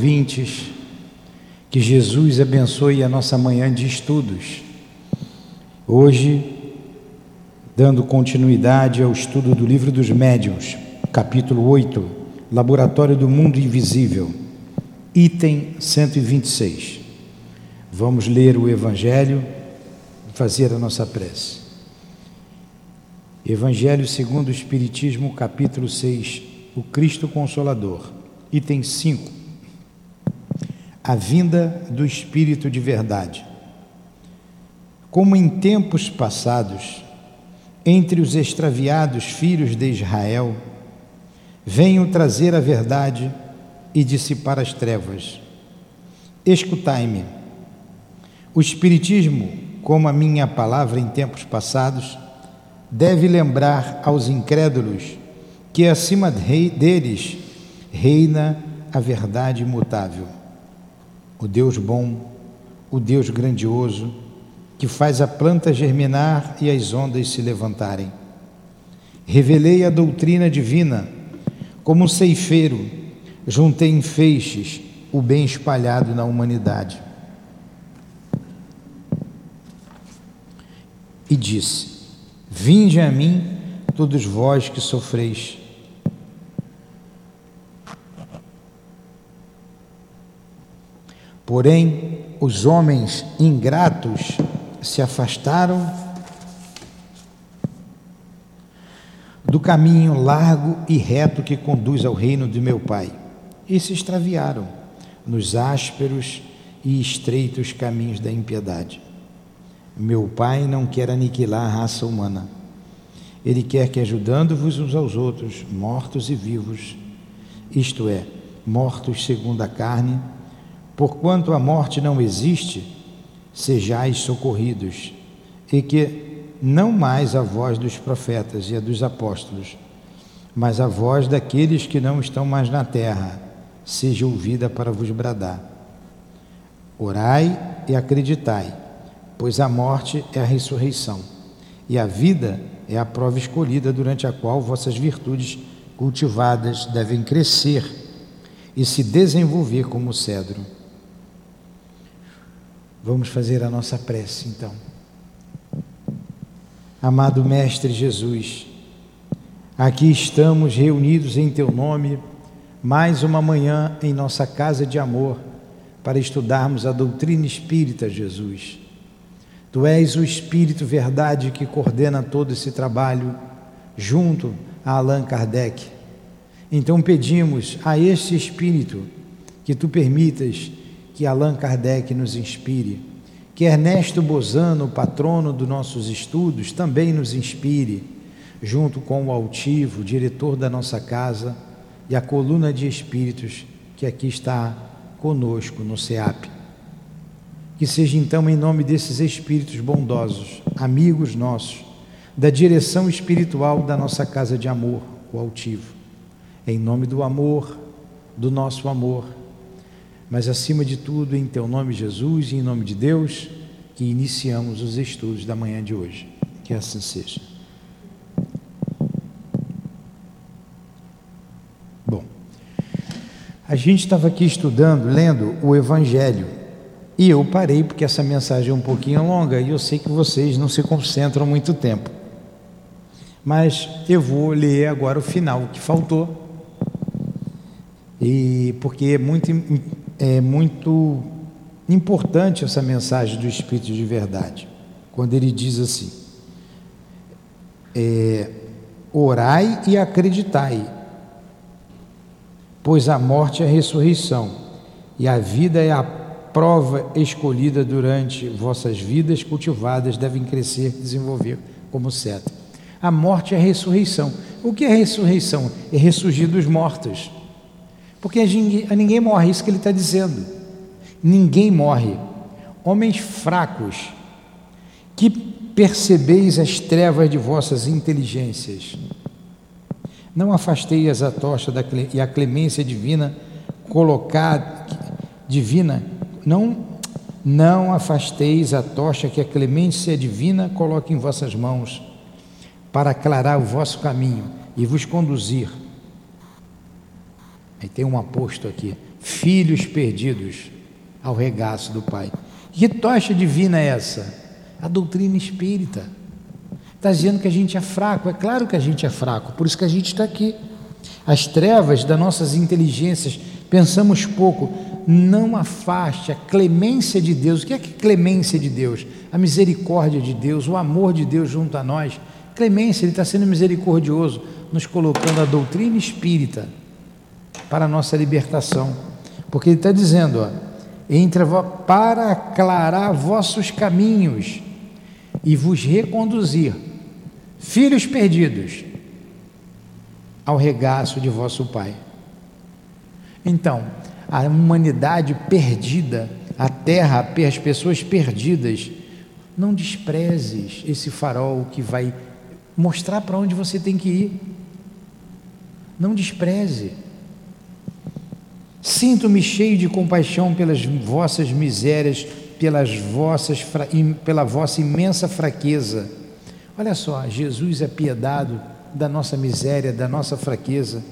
ouvintes. Que Jesus abençoe a nossa manhã de estudos. Hoje, dando continuidade ao estudo do livro dos médiuns, capítulo 8, Laboratório do Mundo Invisível, item 126. Vamos ler o Evangelho e fazer a nossa prece. Evangelho segundo o Espiritismo, capítulo 6, o Cristo Consolador, item 5. A vinda do Espírito de Verdade. Como em tempos passados, entre os extraviados filhos de Israel, venho trazer a verdade e dissipar as trevas. Escutai-me. O Espiritismo, como a minha palavra em tempos passados, deve lembrar aos incrédulos que acima deles reina a verdade imutável, o Deus bom, o Deus grandioso, que faz a planta germinar e as ondas se levantarem. Revelei a doutrina divina, como um ceifeiro, juntei em feixes o bem espalhado na humanidade. E disse: Vinde a mim, todos vós que sofreis. Porém, os homens ingratos se afastaram do caminho largo e reto que conduz ao reino de meu Pai e se extraviaram nos ásperos e estreitos caminhos da impiedade. Meu Pai não quer aniquilar a raça humana. Ele quer que, ajudando-vos uns aos outros, mortos e vivos, isto é, mortos segundo a carne, porquanto a morte não existe, sejais socorridos, e que não mais a voz dos profetas e a dos apóstolos, mas a voz daqueles que não estão mais na terra, seja ouvida para vos bradar. Orai e acreditai pois a morte é a ressurreição, e a vida é a prova escolhida durante a qual vossas virtudes cultivadas devem crescer e se desenvolver como cedro. Vamos fazer a nossa prece então. Amado Mestre Jesus, aqui estamos reunidos em Teu nome, mais uma manhã em nossa casa de amor, para estudarmos a doutrina espírita, Jesus. Tu és o Espírito Verdade que coordena todo esse trabalho, junto a Allan Kardec. Então pedimos a este Espírito que tu permitas que Allan Kardec nos inspire, que Ernesto Bozano, patrono dos nossos estudos, também nos inspire, junto com o altivo, diretor da nossa casa, e a coluna de espíritos que aqui está conosco no SEAP. Que seja então em nome desses espíritos bondosos, amigos nossos, da direção espiritual da nossa casa de amor, o altivo. Em nome do amor, do nosso amor, mas acima de tudo, em teu nome, Jesus, e em nome de Deus, que iniciamos os estudos da manhã de hoje. Que assim seja. Bom, a gente estava aqui estudando, lendo o Evangelho e eu parei porque essa mensagem é um pouquinho longa e eu sei que vocês não se concentram muito tempo. Mas eu vou ler agora o final que faltou. E porque é muito, é muito importante essa mensagem do Espírito de verdade. Quando ele diz assim: é, Orai e acreditai, pois a morte é a ressurreição, e a vida é a prova escolhida durante vossas vidas cultivadas devem crescer desenvolver como seta. A morte é a ressurreição. O que é ressurreição? É ressurgir dos mortos. Porque a ninguém, morre, é isso que ele está dizendo. Ninguém morre. Homens fracos, que percebeis as trevas de vossas inteligências. Não afasteis a tocha da, e a clemência divina colocada divina não, não afasteis a tocha que a clemência divina coloque em vossas mãos, para aclarar o vosso caminho e vos conduzir. Aí tem um aposto aqui, filhos perdidos ao regaço do Pai. Que tocha divina é essa? A doutrina espírita. Está dizendo que a gente é fraco. É claro que a gente é fraco, por isso que a gente está aqui. As trevas das nossas inteligências, pensamos pouco. Não afaste a clemência de Deus. O que é que clemência de Deus? A misericórdia de Deus, o amor de Deus junto a nós. Clemência, Ele está sendo misericordioso, nos colocando a doutrina espírita para a nossa libertação. Porque Ele está dizendo, ó, entre, para aclarar vossos caminhos e vos reconduzir, filhos perdidos, ao regaço de vosso Pai. Então, a humanidade perdida, a terra, as pessoas perdidas, não desprezes esse farol que vai mostrar para onde você tem que ir. Não despreze. Sinto-me cheio de compaixão pelas vossas misérias, pelas vossas, pela vossa imensa fraqueza. Olha só, Jesus é piedado da nossa miséria, da nossa fraqueza,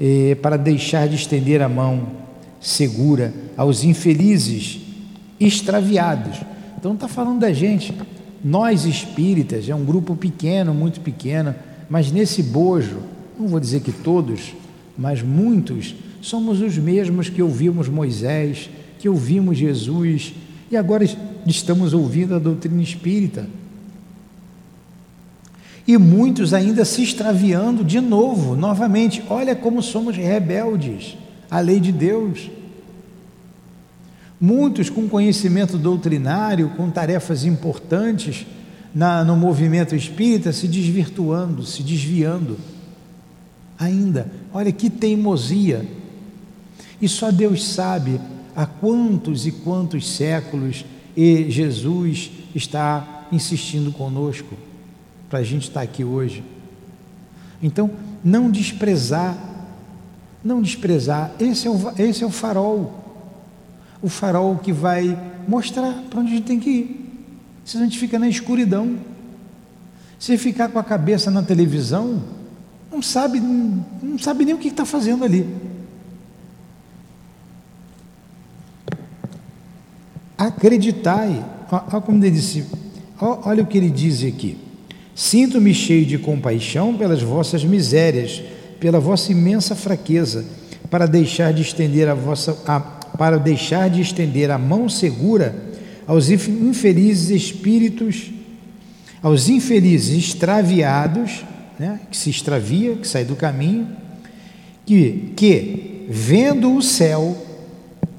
eh, para deixar de estender a mão segura aos infelizes, extraviados. Então está falando da gente. Nós espíritas, é um grupo pequeno, muito pequeno, mas nesse bojo, não vou dizer que todos, mas muitos somos os mesmos que ouvimos Moisés, que ouvimos Jesus e agora estamos ouvindo a doutrina espírita. E muitos ainda se extraviando de novo, novamente. Olha como somos rebeldes à lei de Deus. Muitos com conhecimento doutrinário, com tarefas importantes na, no movimento espírita, se desvirtuando, se desviando. Ainda, olha que teimosia e só Deus sabe há quantos e quantos séculos e Jesus está insistindo conosco para a gente estar aqui hoje. Então, não desprezar, não desprezar, esse é o, esse é o farol, o farol que vai mostrar para onde a gente tem que ir. Se a gente fica na escuridão, se ficar com a cabeça na televisão, não sabe, não sabe nem o que está fazendo ali. Acreditai. Olha como ele disse, olha o que ele diz aqui. Sinto-me cheio de compaixão pelas vossas misérias, pela vossa imensa fraqueza, para deixar de estender a vossa a, para deixar de estender a mão segura aos infelizes espíritos, aos infelizes extraviados, né, que se extravia, que sai do caminho, que, que vendo o céu,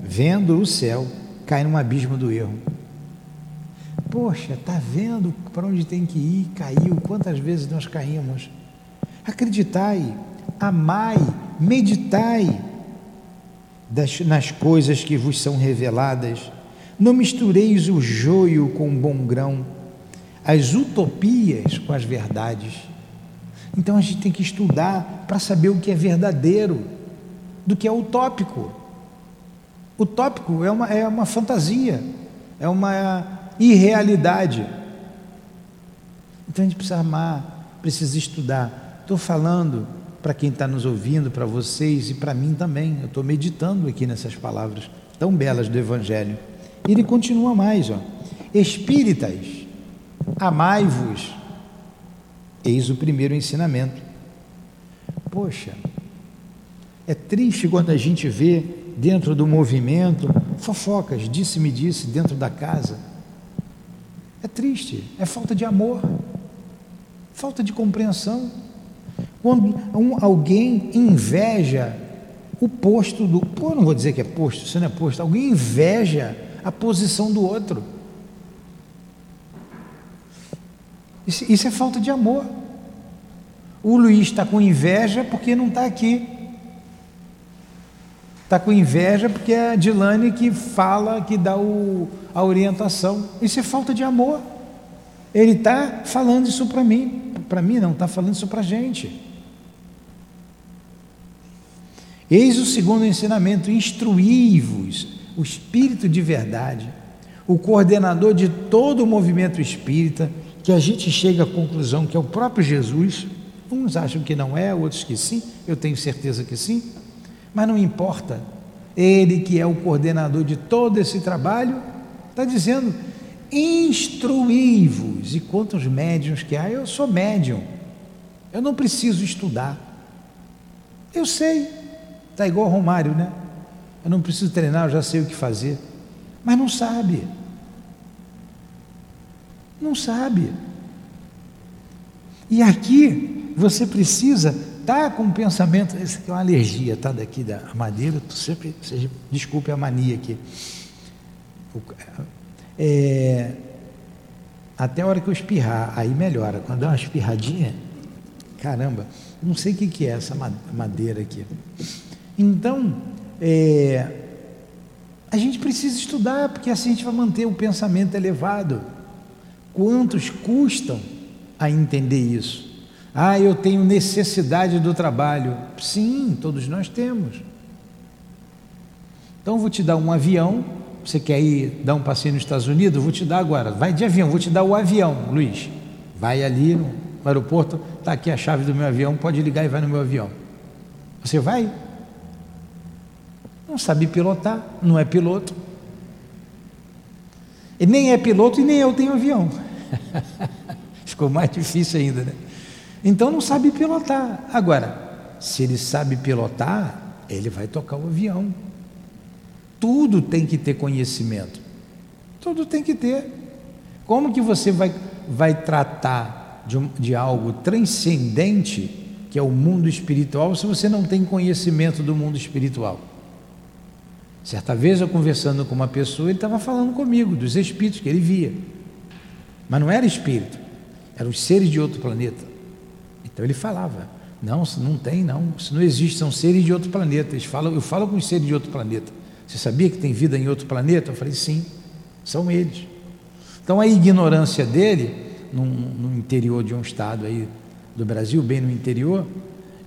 vendo o céu, cai num abismo do erro. Poxa, está vendo para onde tem que ir? Caiu. Quantas vezes nós caímos? Acreditai, amai, meditai das, nas coisas que vos são reveladas. Não mistureis o joio com o bom grão, as utopias com as verdades. Então a gente tem que estudar para saber o que é verdadeiro, do que é utópico. Utópico é uma, é uma fantasia, é uma irrealidade. Então a gente precisa amar, precisa estudar. Estou falando para quem está nos ouvindo, para vocês e para mim também. Eu estou meditando aqui nessas palavras tão belas do Evangelho. E ele continua mais, ó. Espíritas, amai-vos. Eis o primeiro ensinamento. Poxa, é triste quando a gente vê dentro do movimento, fofocas, disse-me disse, dentro da casa. É triste, é falta de amor, falta de compreensão. Quando um, alguém inveja o posto do. Pô, não vou dizer que é posto, isso não é posto. Alguém inveja a posição do outro. Isso, isso é falta de amor. O Luiz está com inveja porque não está aqui. Está com inveja porque é a Dilane que fala, que dá o, a orientação. Isso é falta de amor. Ele está falando isso para mim. Para mim não, está falando isso para a gente. Eis o segundo ensinamento: instruí-vos, o espírito de verdade, o coordenador de todo o movimento espírita, que a gente chega à conclusão que é o próprio Jesus. Uns acham que não é, outros que sim, eu tenho certeza que sim. Mas não importa. ele que é o coordenador de todo esse trabalho, está dizendo: instruí-vos. E quantos médiums que há? Eu sou médium, eu não preciso estudar. Eu sei, está igual Romário, né? Eu não preciso treinar, eu já sei o que fazer. Mas não sabe. Não sabe. E aqui você precisa estar tá com um pensamento, isso aqui é uma alergia, tá? Daqui da madeira, sempre, seja, desculpe a mania aqui. É, até a hora que eu espirrar, aí melhora. Quando dá uma espirradinha, caramba, não sei o que, que é essa madeira aqui. Então, é, a gente precisa estudar, porque assim a gente vai manter o pensamento elevado. Quantos custam a entender isso? Ah, eu tenho necessidade do trabalho. Sim, todos nós temos. Então vou te dar um avião. Você quer ir dar um passeio nos Estados Unidos? Vou te dar agora. Vai de avião, vou te dar o avião, Luiz. Vai ali no aeroporto, está aqui a chave do meu avião, pode ligar e vai no meu avião. Você vai? Não sabe pilotar, não é piloto. E nem é piloto e nem eu tenho avião. Ficou mais difícil ainda, né? Então não sabe pilotar. Agora, se ele sabe pilotar, ele vai tocar o avião. Tudo tem que ter conhecimento. Tudo tem que ter. Como que você vai, vai tratar de, de algo transcendente, que é o mundo espiritual, se você não tem conhecimento do mundo espiritual? Certa vez eu conversando com uma pessoa, ele estava falando comigo dos espíritos que ele via. Mas não era espírito, eram os seres de outro planeta. Então ele falava: Não, não tem, não. Isso não existe, são seres de outro planeta. Eles falam, eu falo com seres de outro planeta. Você sabia que tem vida em outro planeta? Eu falei: Sim, são eles. Então a ignorância dele, no, no interior de um estado aí do Brasil, bem no interior,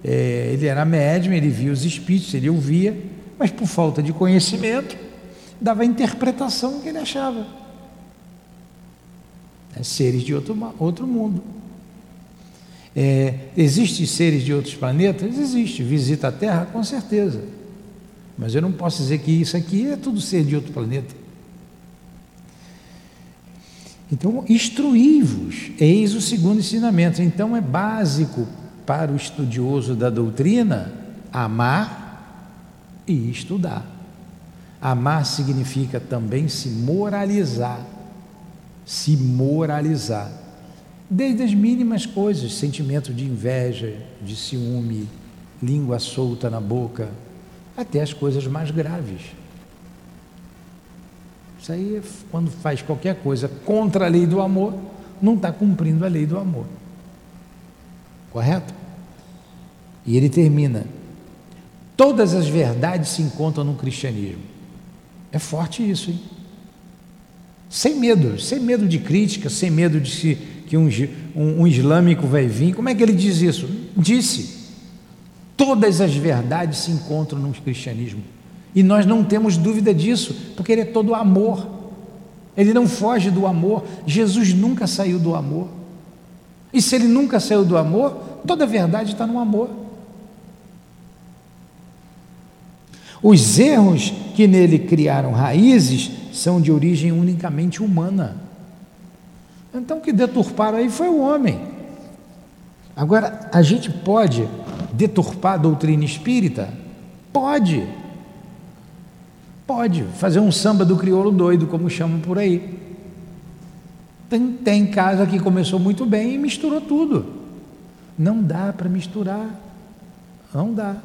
é, ele era médium, ele via os espíritos, ele ouvia, mas por falta de conhecimento, dava a interpretação que ele achava. É, seres de outro, outro mundo. É, Existem seres de outros planetas? Existe. Visita a Terra? Com certeza. Mas eu não posso dizer que isso aqui é tudo ser de outro planeta. Então, instruí-vos, eis o segundo ensinamento. Então, é básico para o estudioso da doutrina amar e estudar. Amar significa também se moralizar. Se moralizar. Desde as mínimas coisas, sentimento de inveja, de ciúme, língua solta na boca, até as coisas mais graves. Isso aí, é quando faz qualquer coisa contra a lei do amor, não está cumprindo a lei do amor. Correto? E ele termina: Todas as verdades se encontram no cristianismo. É forte isso, hein? Sem medo, sem medo de crítica, sem medo de se, que um, um, um islâmico vai vir. Como é que ele diz isso? Disse. Todas as verdades se encontram no cristianismo. E nós não temos dúvida disso, porque ele é todo amor. Ele não foge do amor. Jesus nunca saiu do amor. E se ele nunca saiu do amor, toda a verdade está no amor. Os erros que nele criaram raízes são de origem unicamente humana. Então, o que deturparam aí foi o homem. Agora, a gente pode deturpar a doutrina espírita? Pode. Pode. Fazer um samba do crioulo doido, como chamam por aí. Tem, tem casa que começou muito bem e misturou tudo. Não dá para misturar. Não dá.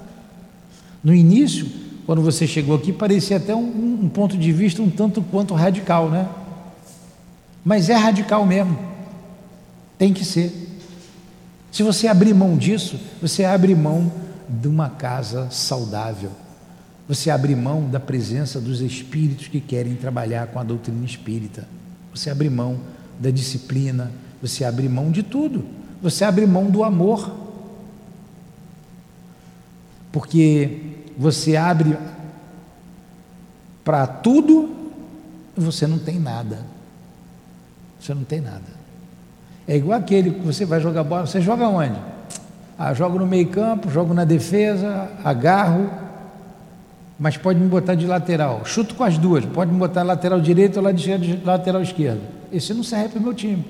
No início, quando você chegou aqui, parecia até um, um ponto de vista um tanto quanto radical, né? Mas é radical mesmo. Tem que ser. Se você abrir mão disso, você abre mão de uma casa saudável. Você abre mão da presença dos espíritos que querem trabalhar com a doutrina espírita. Você abre mão da disciplina, você abre mão de tudo. Você abre mão do amor. Porque você abre para tudo, você não tem nada. Você não tem nada. É igual aquele que você vai jogar bola, você joga onde? Ah, jogo no meio campo, jogo na defesa, agarro. mas pode me botar de lateral. Chuto com as duas, pode me botar lateral direito ou lateral esquerdo. Esse não serve para o meu time.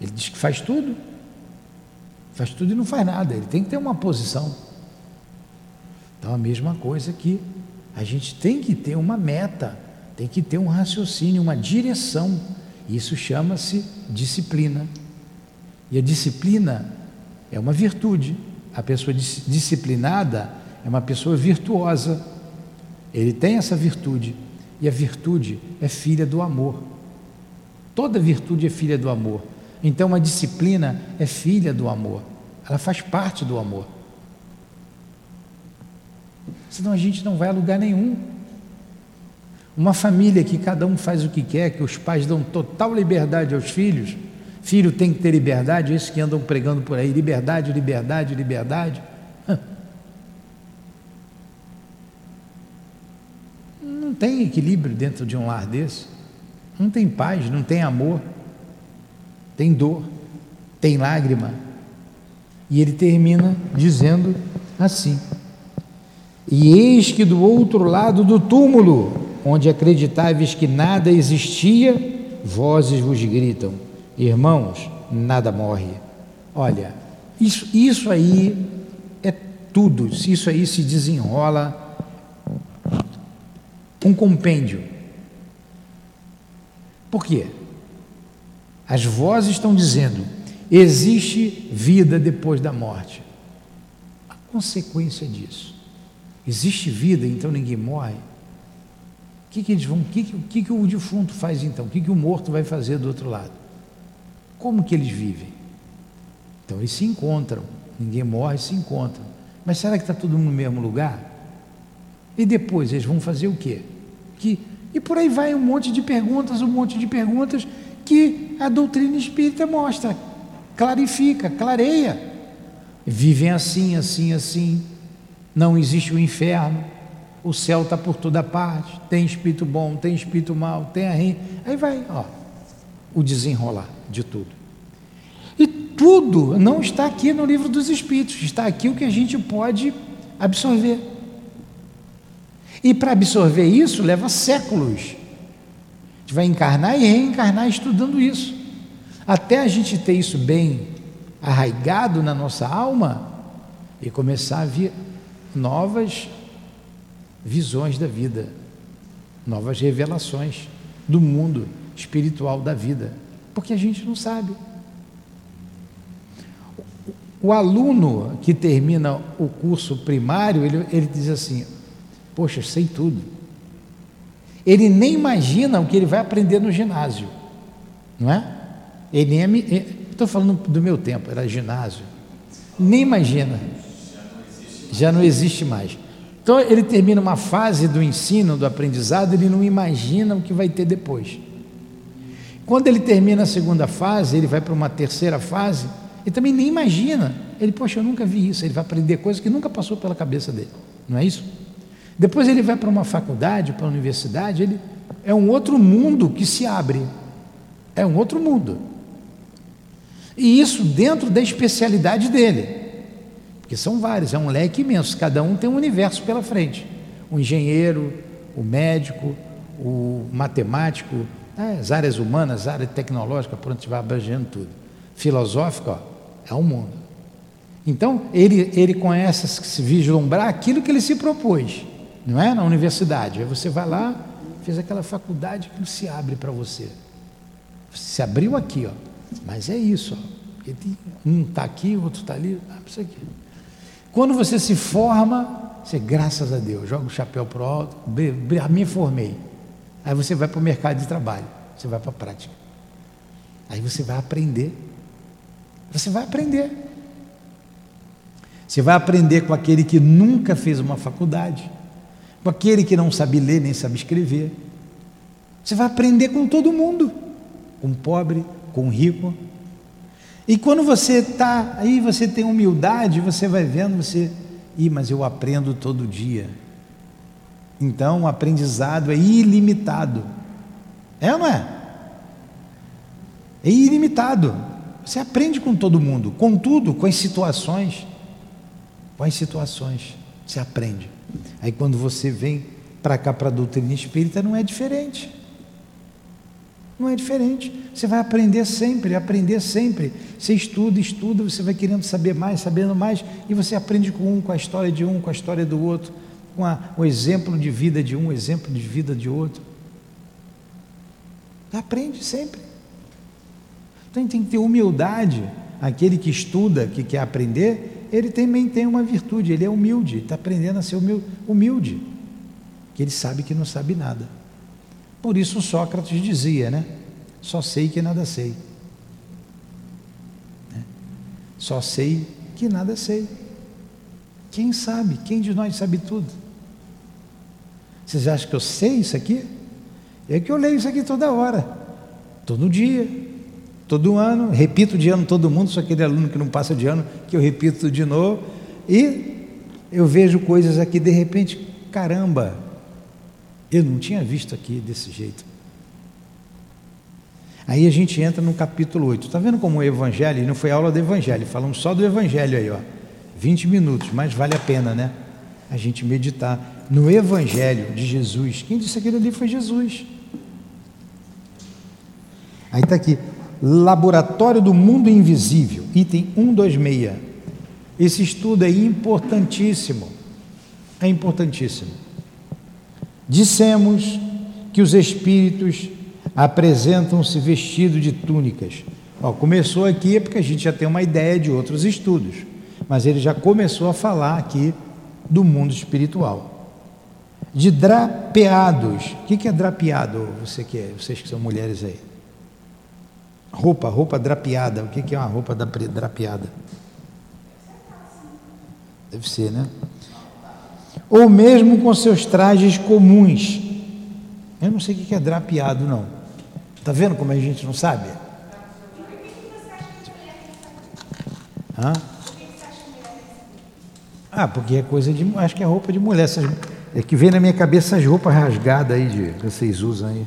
Ele diz que faz tudo. Faz tudo e não faz nada. Ele tem que ter uma posição. Então a mesma coisa que a gente tem que ter uma meta, tem que ter um raciocínio, uma direção. Isso chama-se disciplina. E a disciplina é uma virtude. A pessoa disciplinada é uma pessoa virtuosa. Ele tem essa virtude. E a virtude é filha do amor. Toda virtude é filha do amor. Então a disciplina é filha do amor. Ela faz parte do amor. Senão a gente não vai a lugar nenhum. Uma família que cada um faz o que quer, que os pais dão total liberdade aos filhos, filho tem que ter liberdade, esses que andam pregando por aí, liberdade, liberdade, liberdade. Não tem equilíbrio dentro de um lar desse. Não tem paz, não tem amor, tem dor, tem lágrima. E ele termina dizendo assim: E eis que do outro lado do túmulo onde acreditáveis que nada existia, vozes vos gritam: Irmãos, nada morre. Olha, isso, isso aí é tudo, isso aí se desenrola um compêndio. Por quê? As vozes estão dizendo: existe vida depois da morte. A consequência disso. Existe vida, então ninguém morre que, que eles vão, que, que, que o defunto faz então? O que, que o morto vai fazer do outro lado? Como que eles vivem? Então eles se encontram, ninguém morre, se encontram. Mas será que está todo mundo no mesmo lugar? E depois eles vão fazer o quê? Que, e por aí vai um monte de perguntas, um monte de perguntas que a doutrina espírita mostra, clarifica, clareia. Vivem assim, assim, assim. Não existe o inferno o céu está por toda parte, tem espírito bom, tem espírito mal, tem a rim. Aí vai, ó, o desenrolar de tudo. E tudo não está aqui no livro dos Espíritos, está aqui o que a gente pode absorver. E para absorver isso leva séculos. A gente vai encarnar e reencarnar estudando isso. Até a gente ter isso bem arraigado na nossa alma e começar a vir novas visões da vida, novas revelações do mundo espiritual da vida, porque a gente não sabe. O aluno que termina o curso primário, ele, ele diz assim: Poxa, sei tudo. Ele nem imagina o que ele vai aprender no ginásio, não é? Ele nem estou falando do meu tempo, era ginásio. Nem imagina. Já não existe mais. Então ele termina uma fase do ensino, do aprendizado, ele não imagina o que vai ter depois. Quando ele termina a segunda fase, ele vai para uma terceira fase, ele também nem imagina. Ele, poxa, eu nunca vi isso. Ele vai aprender coisas que nunca passou pela cabeça dele, não é isso? Depois ele vai para uma faculdade, para uma universidade, ele é um outro mundo que se abre. É um outro mundo. E isso dentro da especialidade dele. Porque são vários, é um leque imenso, cada um tem um universo pela frente. O engenheiro, o médico, o matemático, né, as áreas humanas, a área tecnológica, por onde vai abrangendo tudo. Filosófico, ó, é o um mundo. Então, ele, ele conhece, se vislumbrar aquilo que ele se propôs, não é? Na universidade. Aí você vai lá, fez aquela faculdade que se abre para você. Se abriu aqui, ó. Mas é isso, ó. Um está aqui, o outro está ali, ah, isso aqui. Quando você se forma, você, graças a Deus, joga o chapéu para o alto, me formei. Aí você vai para o mercado de trabalho, você vai para a prática. Aí você vai aprender. Você vai aprender. Você vai aprender com aquele que nunca fez uma faculdade, com aquele que não sabe ler nem sabe escrever. Você vai aprender com todo mundo, com pobre, com rico, e quando você está aí, você tem humildade, você vai vendo, você, ih, mas eu aprendo todo dia. Então o aprendizado é ilimitado. É ou não é? É ilimitado. Você aprende com todo mundo, com tudo, com as situações. Com as situações. Você aprende. Aí quando você vem para cá para a doutrina espírita, não é diferente. Não é diferente. Você vai aprender sempre, aprender sempre. Você estuda, estuda, você vai querendo saber mais, sabendo mais, e você aprende com um, com a história de um, com a história do outro, com a, o exemplo de vida de um, o exemplo de vida de outro. Aprende sempre. Então tem que ter humildade. Aquele que estuda, que quer aprender, ele também tem uma virtude, ele é humilde, está aprendendo a ser humilde, que ele sabe que não sabe nada. Por isso Sócrates dizia, né? Só sei que nada sei. Né? Só sei que nada sei. Quem sabe? Quem de nós sabe tudo? Vocês acham que eu sei isso aqui? É que eu leio isso aqui toda hora, todo dia, todo ano, repito de ano todo mundo, só aquele aluno que não passa de ano, que eu repito de novo, e eu vejo coisas aqui, de repente, caramba, eu não tinha visto aqui desse jeito. Aí a gente entra no capítulo 8. Está vendo como o Evangelho, não foi aula do Evangelho, falamos só do Evangelho aí, ó. 20 minutos, mas vale a pena, né? A gente meditar no Evangelho de Jesus. Quem disse aquilo ali foi Jesus. Aí está aqui, Laboratório do Mundo Invisível, item 126. Esse estudo é importantíssimo. É importantíssimo. Dissemos que os espíritos apresentam-se vestidos de túnicas. Ó, começou aqui porque a gente já tem uma ideia de outros estudos, mas ele já começou a falar aqui do mundo espiritual. De drapeados. O que é drapeado? Você que é, vocês que são mulheres aí. Roupa, roupa drapeada. O que é uma roupa drapeada? Deve ser, né? Ou mesmo com seus trajes comuns. Eu não sei o que é drapeado, não. Está vendo como a gente não sabe? Hã? Ah, porque é coisa de. Acho que é roupa de mulher. É que vem na minha cabeça as roupas rasgadas aí de, que vocês usam aí.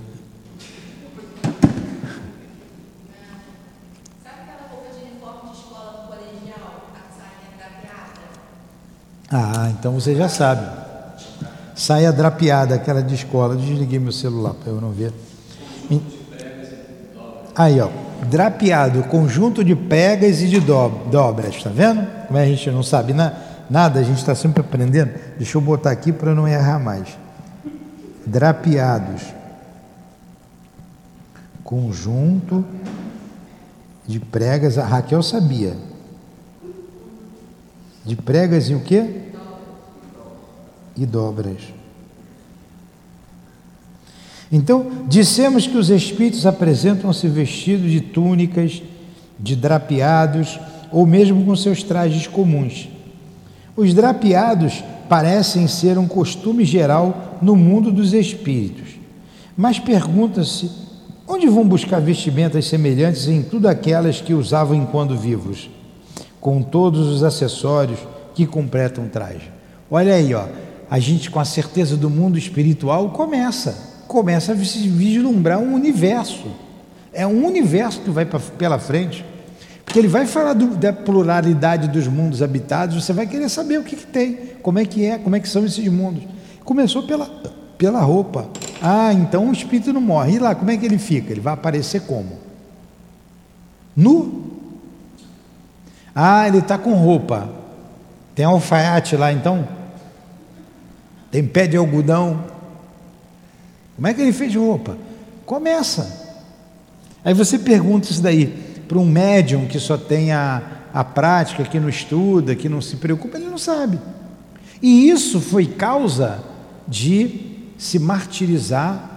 Ah, então você já sabe. Saia drapeada, aquela de escola. Desliguei meu celular para eu não ver. Aí, ó. Drapeado, conjunto de pregas e de dobras, tá vendo? Como a gente não sabe na, nada, a gente está sempre aprendendo. Deixa eu botar aqui para não errar mais. Drapeados. Conjunto de pregas. A Raquel sabia. De pregas e o quê? E dobras. Então, dissemos que os espíritos apresentam-se vestidos de túnicas, de drapeados, ou mesmo com seus trajes comuns. Os drapeados parecem ser um costume geral no mundo dos espíritos. Mas pergunta-se: onde vão buscar vestimentas semelhantes em tudo aquelas que usavam enquanto vivos? com todos os acessórios que completam o traje. Olha aí, ó, a gente com a certeza do mundo espiritual começa, começa a vislumbrar um universo. É um universo que vai pra, pela frente. Porque ele vai falar do, da pluralidade dos mundos habitados, você vai querer saber o que, que tem, como é que é, como é que são esses mundos. Começou pela, pela roupa. Ah, então o espírito não morre. E lá, como é que ele fica? Ele vai aparecer como? Nu? Ah, ele está com roupa. Tem alfaiate lá então? Tem pé de algodão? Como é que ele fez roupa? Começa. Aí você pergunta isso daí para um médium que só tem a, a prática, que não estuda, que não se preocupa, ele não sabe. E isso foi causa de se martirizar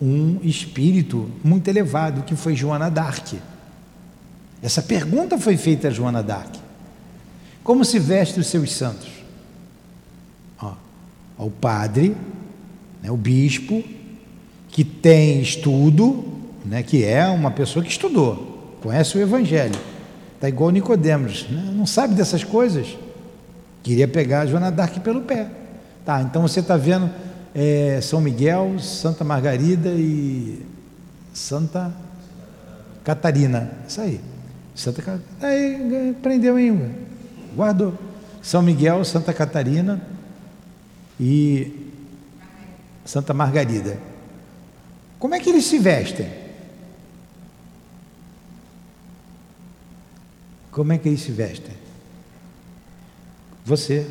um espírito muito elevado, que foi Joana d'Arc. Essa pergunta foi feita a Joana d'Arc. Como se veste os seus santos? Ó, o padre, né, o bispo, que tem estudo, né, que é uma pessoa que estudou, conhece o Evangelho. Está igual Nicodemos, né, não sabe dessas coisas. Queria pegar a Joana d'Arc pelo pé. Tá, então você está vendo é, São Miguel, Santa Margarida e Santa Catarina. Isso aí. Santa Catarina. Aí prendeu em guardou. São Miguel, Santa Catarina e Santa Margarida. Como é que eles se vestem? Como é que eles se vestem? Você.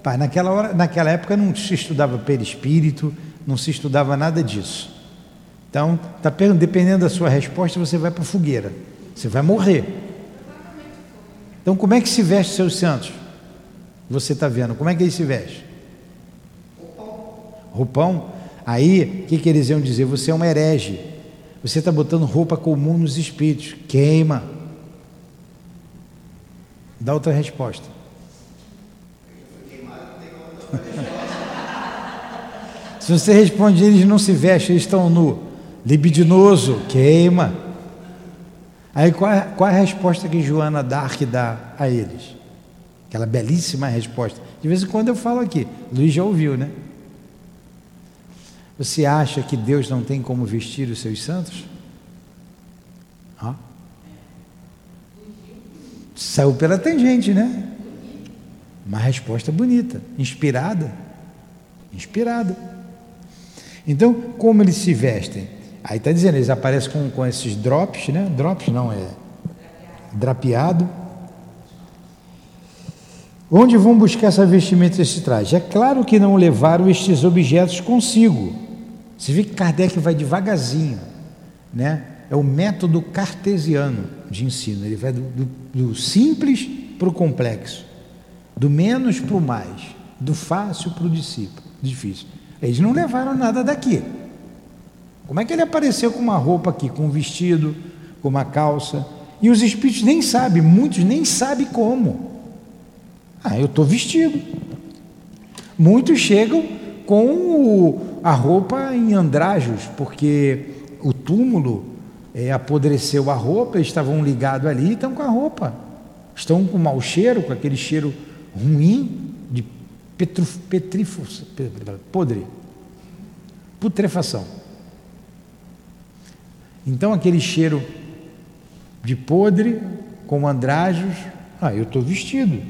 Pai, naquela, hora, naquela época não se estudava perispírito, não se estudava nada disso. Então, tá, dependendo da sua resposta, você vai para a fogueira. Você vai morrer. Então, como é que se veste seus santos? Você está vendo, como é que ele se veste? Roupão. Aí, o que, que eles iam dizer? Você é um herege. Você está botando roupa comum nos espíritos. Queima. Dá outra resposta. Se você responde, eles não se vestem, eles estão nu. Libidinoso, queima. Aí qual é, qual é a resposta que Joana Dark dá a eles? Aquela belíssima resposta. De vez em quando eu falo aqui, Luiz já ouviu, né? Você acha que Deus não tem como vestir os seus santos? Ah. Saiu pela tangente, né? Uma resposta bonita, inspirada. Inspirada. Então, como eles se vestem? Aí está dizendo, eles aparecem com, com esses drops, né? Drops não, é drapeado. Onde vão buscar essa vestimenta, esse traje? É claro que não levaram estes objetos consigo. Você vê que Kardec vai devagarzinho, né? É o método cartesiano de ensino. Ele vai do, do, do simples para o complexo do menos para o mais, do fácil para o discípulo, difícil. Eles não levaram nada daqui. Como é que ele apareceu com uma roupa aqui, com um vestido, com uma calça? E os espíritos nem sabem, muitos nem sabem como. Ah, eu estou vestido. Muitos chegam com o, a roupa em andrajos, porque o túmulo é, apodreceu a roupa, eles estavam ligados ali e estão com a roupa. Estão com mau cheiro, com aquele cheiro ruim de petrifos, podre, putrefação. Então aquele cheiro de podre, com andrajos, ah, eu estou vestido.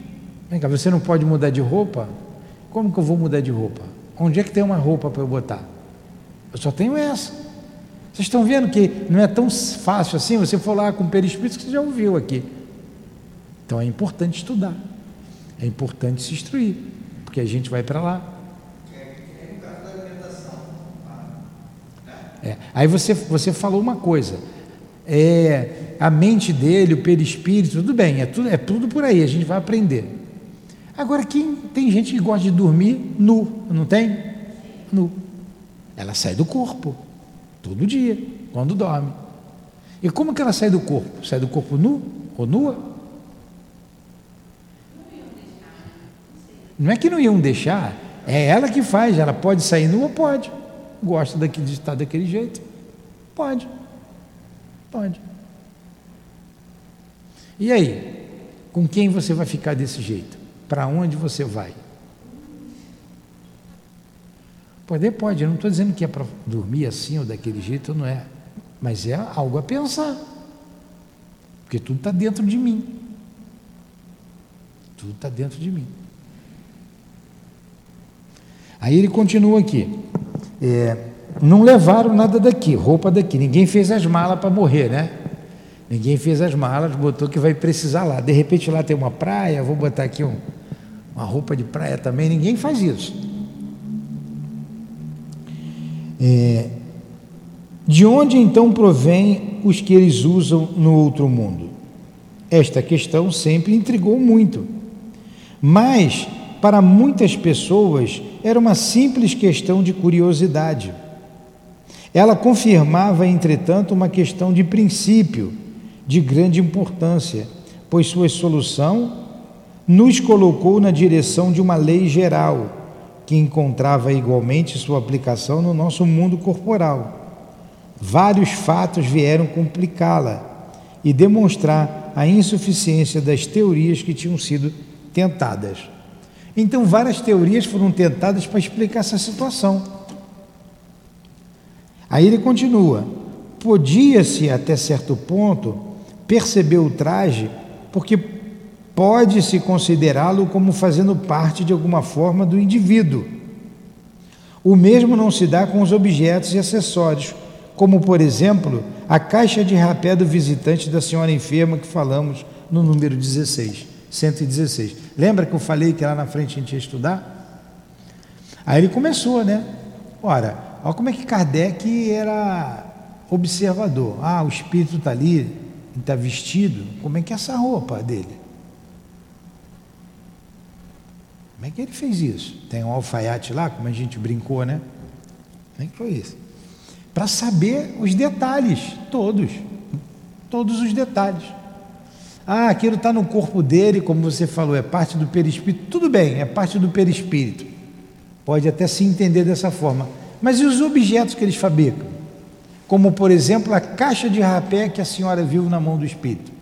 Vem cá, você não pode mudar de roupa? Como que eu vou mudar de roupa? Onde é que tem uma roupa para eu botar? Eu só tenho essa. Vocês estão vendo que não é tão fácil assim? Você for lá com o perispírito que você já ouviu aqui. Então é importante estudar. É importante se instruir, porque a gente vai para lá. É. Aí você, você falou uma coisa. É, a mente dele, o perispírito, tudo bem, é tudo, é tudo por aí, a gente vai aprender. Agora, quem, tem gente que gosta de dormir nu, não tem? Nu. Ela sai do corpo, todo dia, quando dorme. E como que ela sai do corpo? Sai do corpo nu ou nua? Não é que não iam deixar, é ela que faz, ela pode sair nua, pode. Gosta daqui, de estar daquele jeito? Pode. Pode. E aí? Com quem você vai ficar desse jeito? Para onde você vai? Poder pode, eu não estou dizendo que é para dormir assim ou daquele jeito, não é. Mas é algo a pensar. Porque tudo está dentro de mim. Tudo está dentro de mim. Aí ele continua aqui. É, não levaram nada daqui, roupa daqui. Ninguém fez as malas para morrer, né? Ninguém fez as malas, botou que vai precisar lá. De repente lá tem uma praia, vou botar aqui um, uma roupa de praia também. Ninguém faz isso. É, de onde então provém os que eles usam no outro mundo? Esta questão sempre intrigou muito. Mas para muitas pessoas era uma simples questão de curiosidade. Ela confirmava, entretanto, uma questão de princípio de grande importância, pois sua solução nos colocou na direção de uma lei geral que encontrava igualmente sua aplicação no nosso mundo corporal. Vários fatos vieram complicá-la e demonstrar a insuficiência das teorias que tinham sido tentadas. Então, várias teorias foram tentadas para explicar essa situação. Aí ele continua: podia-se até certo ponto perceber o traje, porque pode-se considerá-lo como fazendo parte de alguma forma do indivíduo. O mesmo não se dá com os objetos e acessórios, como por exemplo a caixa de rapé do visitante da senhora enferma que falamos no número 16, 116. Lembra que eu falei que lá na frente a gente ia estudar? Aí ele começou, né? Ora, olha como é que Kardec era observador. Ah, o espírito está ali, está vestido, como é que é essa roupa dele? Como é que ele fez isso? Tem um alfaiate lá, como a gente brincou, né? Como é que foi isso? Para saber os detalhes, todos, todos os detalhes. Ah, aquilo está no corpo dele, como você falou, é parte do perispírito. Tudo bem, é parte do perispírito. Pode até se entender dessa forma. Mas e os objetos que eles fabricam? Como, por exemplo, a caixa de rapé que a senhora viu na mão do espírito.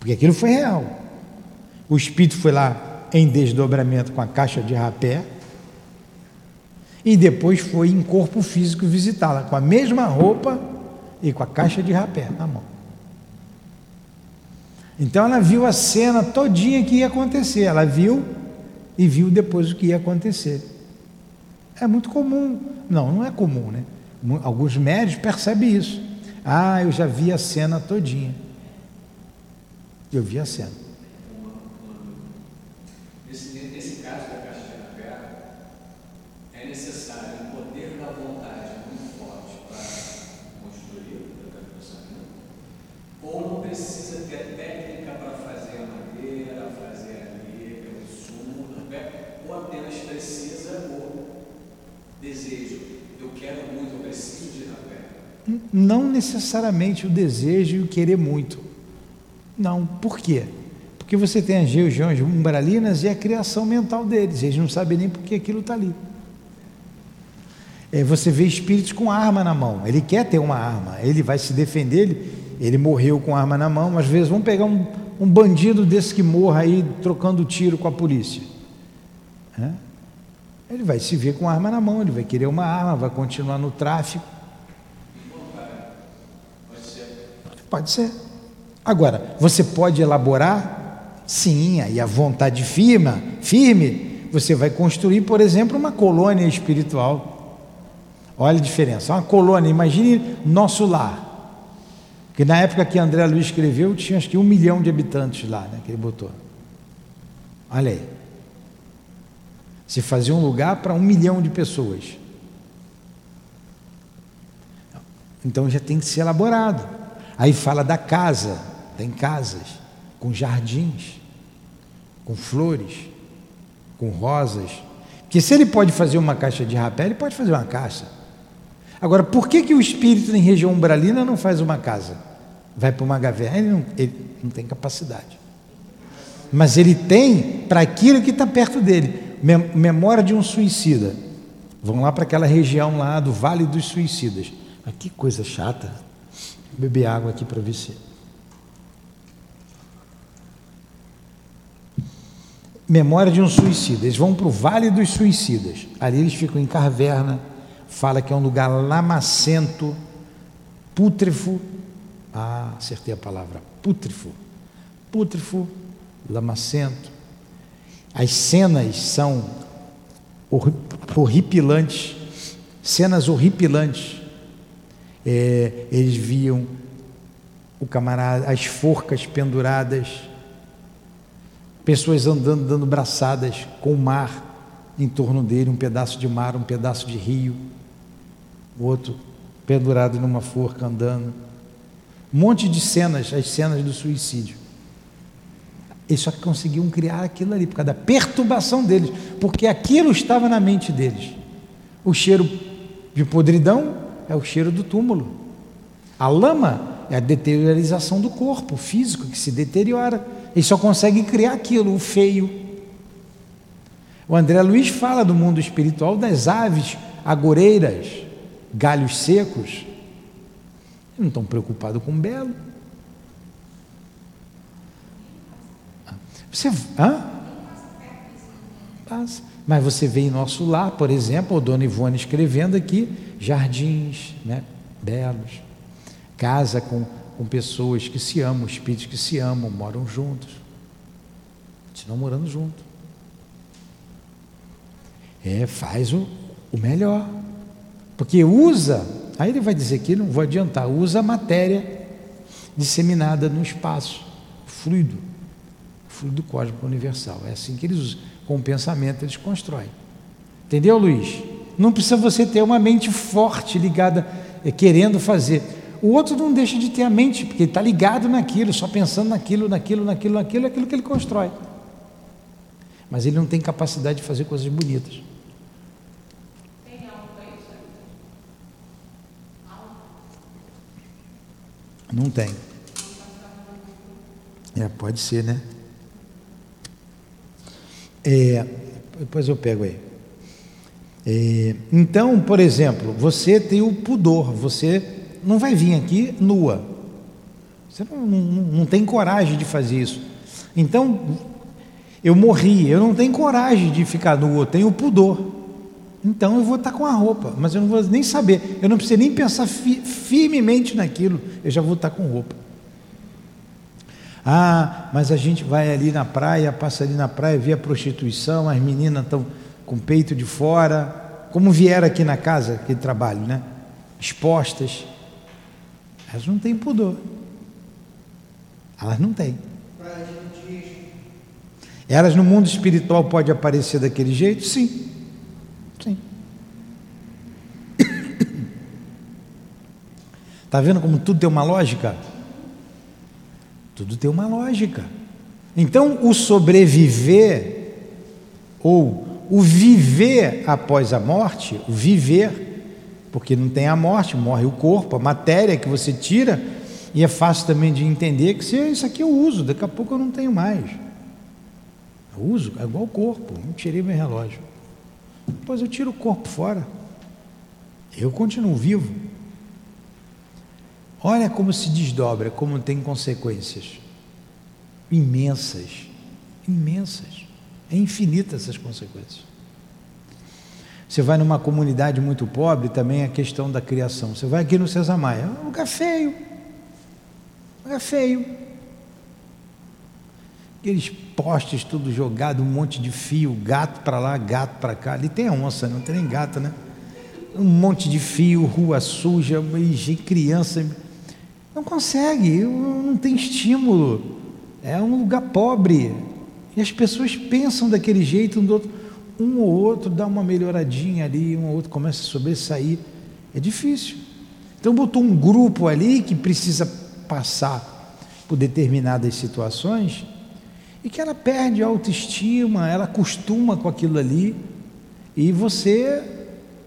Porque aquilo foi real. O espírito foi lá em desdobramento com a caixa de rapé e depois foi em corpo físico visitá-la com a mesma roupa e com a caixa de rapé na mão. Então ela viu a cena todinha que ia acontecer. Ela viu e viu depois o que ia acontecer. É muito comum. Não, não é comum, né? Alguns médicos percebem isso. Ah, eu já vi a cena todinha. Eu vi a cena. Nesse, nesse caso da caixa de Anabel, é necessário um poder da vontade muito forte para construir o pensamento? Ou não precisa ter técnica para fazer a madeira, fazer ali, pelo sumo, ou apenas precisa o desejo? Eu quero muito, eu preciso de Anabel. Não necessariamente o desejo e o querer muito. Não, por quê? Porque você tem as regiões umbralinas e a criação mental deles, eles não sabem nem por que aquilo está ali. É, você vê espíritos com arma na mão, ele quer ter uma arma, ele vai se defender, ele, ele morreu com arma na mão, às vezes vamos pegar um, um bandido desse que morra aí trocando tiro com a polícia. É? Ele vai se ver com arma na mão, ele vai querer uma arma, vai continuar no tráfico. Pode ser. Pode ser. Agora, você pode elaborar Sim, aí a vontade firme, firme, você vai construir, por exemplo, uma colônia espiritual. Olha a diferença, uma colônia, imagine nosso lar. Que na época que André Luiz escreveu, tinha acho que um milhão de habitantes lá, né, que ele botou. Olha aí. Se fazia um lugar para um milhão de pessoas. Então já tem que ser elaborado. Aí fala da casa, tem casas com jardins com flores, com rosas. Que se ele pode fazer uma caixa de rapé, ele pode fazer uma caixa. Agora, por que, que o espírito em região umbralina não faz uma casa? Vai para uma gaveta, ele ele não tem capacidade. Mas ele tem para aquilo que está perto dele. Memória de um suicida. Vão lá para aquela região lá do Vale dos Suicidas. Mas que coisa chata. Beber água aqui para se. Memória de um suicida. Eles vão para o Vale dos Suicidas. Ali eles ficam em caverna. Fala que é um lugar lamacento, pútrefo. Ah, acertei a palavra. Pútrefo. Pútrefo, lamacento. As cenas são horripilantes. Cenas horripilantes. É, eles viam o camarada, as forcas penduradas pessoas andando, dando braçadas com o mar em torno dele, um pedaço de mar, um pedaço de rio, o outro pendurado numa forca andando. Um monte de cenas, as cenas do suicídio. Eles só conseguiam criar aquilo ali por causa da perturbação deles, porque aquilo estava na mente deles. O cheiro de podridão é o cheiro do túmulo. A lama é a deteriorização do corpo físico que se deteriora. Eles só conseguem criar aquilo, o feio. O André Luiz fala do mundo espiritual das aves agoreiras, galhos secos. Não estão preocupados com o belo. Você. Hã? Mas você vê em nosso lar, por exemplo, o Dona Ivone escrevendo aqui, jardins né, belos, casa com, com pessoas que se amam, espíritos que se amam, moram juntos. Continuam morando juntos. É, faz o, o melhor. Porque usa, aí ele vai dizer que não vou adiantar, usa a matéria disseminada no espaço, fluido, fluido cósmico universal. É assim que eles usam. Com o pensamento eles constroem. Entendeu, Luiz? Não precisa você ter uma mente forte ligada, é, querendo fazer. O outro não deixa de ter a mente, porque ele está ligado naquilo, só pensando naquilo, naquilo, naquilo, naquilo, aquilo que ele constrói. Mas ele não tem capacidade de fazer coisas bonitas. Não tem. É, pode ser, né? É, depois eu pego aí. É, então, por exemplo, você tem o pudor, você não vai vir aqui nua. Você não, não, não tem coragem de fazer isso. Então, eu morri, eu não tenho coragem de ficar nua, eu tenho pudor. Então eu vou estar com a roupa, mas eu não vou nem saber, eu não preciso nem pensar fi firmemente naquilo, eu já vou estar com roupa. Ah, mas a gente vai ali na praia, passa ali na praia, vê a prostituição, as meninas estão com o peito de fora, como vieram aqui na casa, aquele trabalho, né? Expostas. Elas não têm pudor. Elas não têm. Elas no mundo espiritual pode aparecer daquele jeito? Sim. Sim. Está vendo como tudo tem uma lógica? Tudo tem uma lógica. Então, o sobreviver, ou o viver após a morte, o viver, porque não tem a morte, morre o corpo, a matéria que você tira, e é fácil também de entender que se isso aqui eu uso, daqui a pouco eu não tenho mais. Eu uso, é igual o corpo, não tirei meu relógio. Depois eu tiro o corpo fora. Eu continuo vivo. Olha como se desdobra, como tem consequências imensas, imensas. É infinita essas consequências. Você vai numa comunidade muito pobre, também é a questão da criação. Você vai aqui no César Maia, é um lugar feio, um lugar feio. Aqueles postes tudo jogado, um monte de fio, gato para lá, gato para cá. Ali tem onça, não tem nem gato, né? Um monte de fio, rua suja, criança não consegue, não tem estímulo. É um lugar pobre. E as pessoas pensam daquele jeito, um, do outro, um ou outro dá uma melhoradinha ali, um ou outro começa a sobressair. É difícil. Então botou um grupo ali que precisa passar por determinadas situações e que ela perde a autoestima, ela acostuma com aquilo ali, e você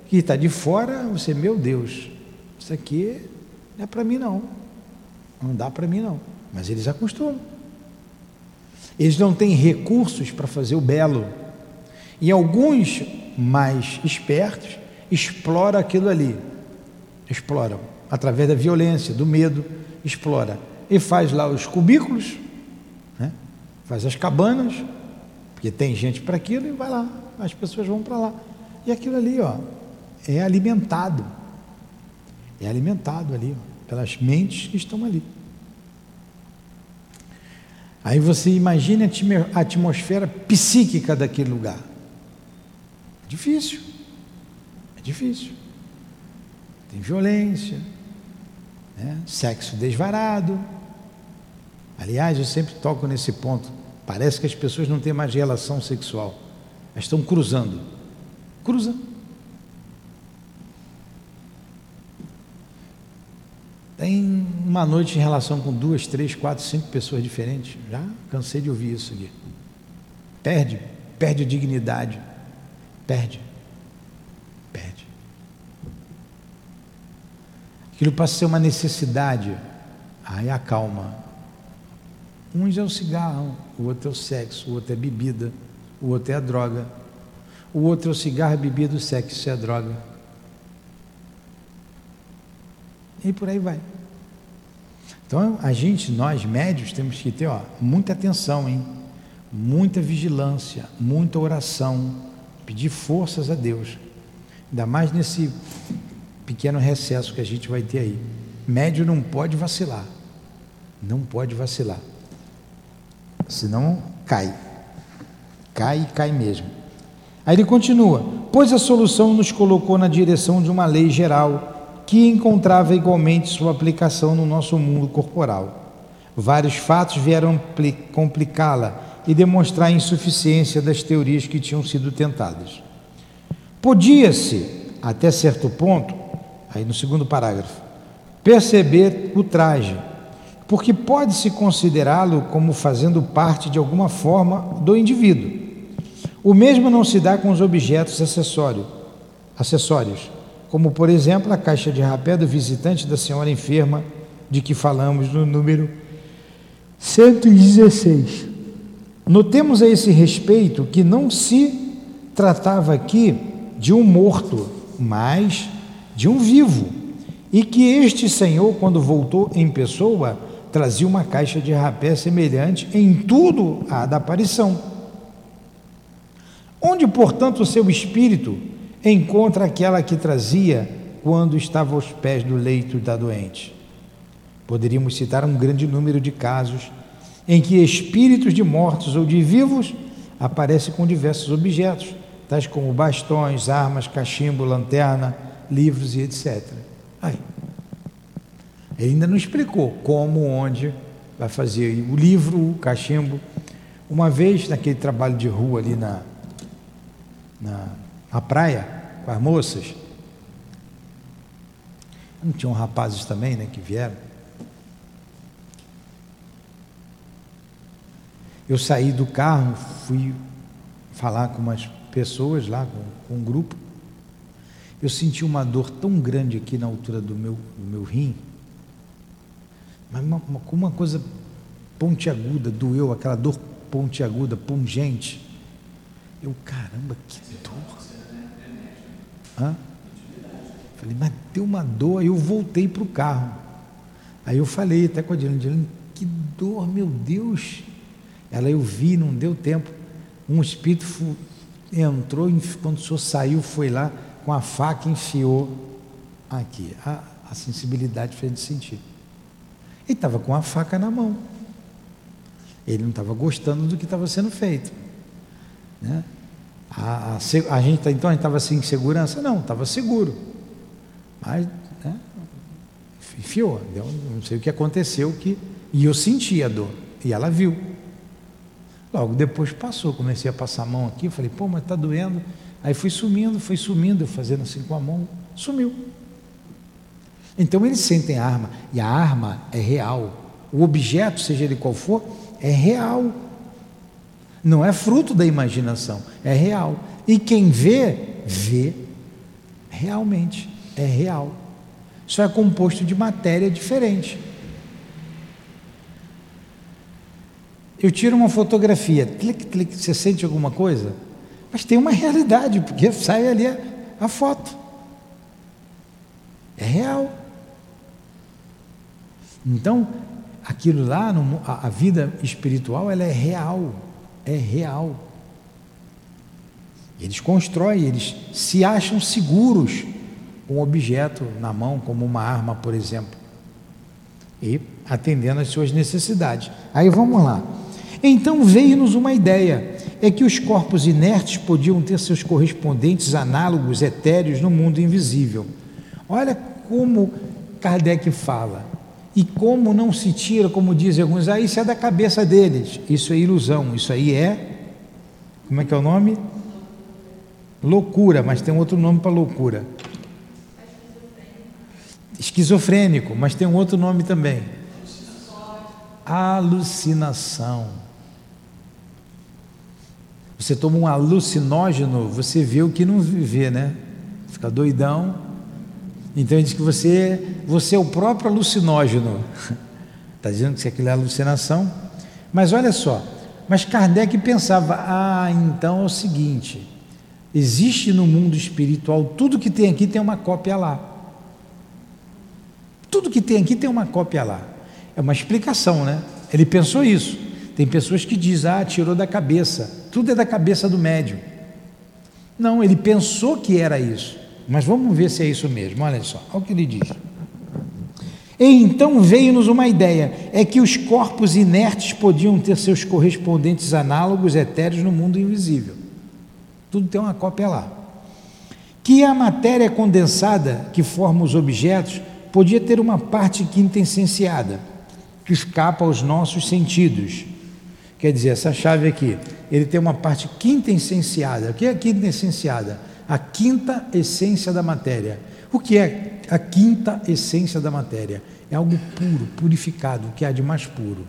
que está de fora, você, meu Deus, isso aqui não é para mim não. Não dá para mim não. Mas eles acostumam. Eles não têm recursos para fazer o belo. E alguns mais espertos exploram aquilo ali. Exploram através da violência, do medo, explora. E faz lá os cubículos, né? faz as cabanas, porque tem gente para aquilo e vai lá. As pessoas vão para lá. E aquilo ali, ó, é alimentado. É alimentado ali, ó pelas mentes que estão ali. Aí você imagina a atmosfera psíquica daquele lugar. É difícil. É difícil. Tem violência, né? sexo desvarado. Aliás, eu sempre toco nesse ponto. Parece que as pessoas não têm mais relação sexual. Elas estão cruzando. Cruzando. Tem uma noite em relação com duas, três, quatro, cinco pessoas diferentes. Já cansei de ouvir isso aqui. Perde, perde a dignidade. Perde. Perde. Aquilo passa a ser uma necessidade. Aí acalma. Uns é o cigarro, o outro é o sexo, o outro é bebida, o outro é a droga. O outro é o cigarro, a bebida, o sexo é a droga. E por aí vai. Então, a gente, nós médios, temos que ter ó, muita atenção, hein? muita vigilância, muita oração, pedir forças a Deus, ainda mais nesse pequeno recesso que a gente vai ter aí. Médio não pode vacilar, não pode vacilar, senão cai, cai e cai mesmo. Aí ele continua: pois a solução nos colocou na direção de uma lei geral que encontrava igualmente sua aplicação no nosso mundo corporal. Vários fatos vieram complicá-la e demonstrar a insuficiência das teorias que tinham sido tentadas. Podia-se, até certo ponto, aí no segundo parágrafo, perceber o traje, porque pode-se considerá-lo como fazendo parte de alguma forma do indivíduo. O mesmo não se dá com os objetos acessórios, acessórios como por exemplo a caixa de rapé do visitante da senhora enferma, de que falamos no número 116. Notemos a esse respeito que não se tratava aqui de um morto, mas de um vivo, e que este Senhor, quando voltou em pessoa, trazia uma caixa de rapé semelhante em tudo à da aparição. Onde, portanto, o seu espírito encontra aquela que trazia quando estava aos pés do leito da doente? Poderíamos citar um grande número de casos em que espíritos de mortos ou de vivos aparecem com diversos objetos, tais como bastões, armas, cachimbo, lanterna, livros e etc. Aí. Ele ainda não explicou como, onde vai fazer o livro, o cachimbo. Uma vez, naquele trabalho de rua ali na, na, na praia, com as moças, não tinham rapazes também, né, que vieram. Eu saí do carro, fui falar com umas pessoas lá, com, com um grupo. Eu senti uma dor tão grande aqui na altura do meu, do meu rim, mas uma, uma, uma coisa pontiaguda, doeu, aquela dor pontiaguda, pungente. Eu, caramba, que. Hã? Falei, mas deu uma dor, aí eu voltei para o carro. Aí eu falei até com a Dilane, Dilane, que dor, meu Deus. Ela eu vi, não deu tempo. Um espírito entrou, quando o senhor saiu, foi lá com a faca enfiou aqui. A, a sensibilidade fez de sentir. Ele estava com a faca na mão. Ele não estava gostando do que estava sendo feito. Né? A, a, a gente, então, a gente estava sem segurança? Não, estava seguro. Mas, né, enfiou. Não sei o que aconteceu, que, e eu senti a dor. E ela viu. Logo depois passou, comecei a passar a mão aqui, falei, pô, mas está doendo. Aí fui sumindo, fui sumindo, fazendo assim com a mão, sumiu. Então eles sentem a arma, e a arma é real. O objeto, seja ele qual for, é real. Não é fruto da imaginação, é real. E quem vê, vê realmente, é real. Só é composto de matéria diferente. Eu tiro uma fotografia, clique, clique, você sente alguma coisa? Mas tem uma realidade, porque sai ali a, a foto. É real. Então, aquilo lá, a vida espiritual, ela é real. É real. Eles constroem, eles se acham seguros com um objeto na mão, como uma arma, por exemplo, e atendendo às suas necessidades. Aí vamos lá. Então veio-nos uma ideia: é que os corpos inertes podiam ter seus correspondentes análogos etéreos no mundo invisível. Olha como Kardec fala. E como não se tira, como dizem alguns, ah, isso é da cabeça deles. Isso é ilusão, isso aí é. Como é que é o nome? Loucura, mas tem outro nome para loucura. Esquizofrênico, mas tem um outro nome também. Alucinação. Você toma um alucinógeno, você vê o que não vê, né? Fica doidão. Então ele diz que você, você é o próprio alucinógeno. Está dizendo que aquilo é alucinação. Mas olha só, mas Kardec pensava: ah, então é o seguinte: existe no mundo espiritual, tudo que tem aqui tem uma cópia lá. Tudo que tem aqui tem uma cópia lá. É uma explicação, né? Ele pensou isso. Tem pessoas que dizem, ah, tirou da cabeça. Tudo é da cabeça do médium. Não, ele pensou que era isso. Mas vamos ver se é isso mesmo. Olha só, olha o que ele diz. E então veio-nos uma ideia: é que os corpos inertes podiam ter seus correspondentes análogos etéreos no mundo invisível. Tudo tem uma cópia lá. Que a matéria condensada que forma os objetos podia ter uma parte quintessenciada, que escapa aos nossos sentidos. Quer dizer, essa chave aqui, ele tem uma parte quintessenciada. O que é quintessenciada? A quinta essência da matéria. O que é a quinta essência da matéria? É algo puro, purificado, o que há de mais puro.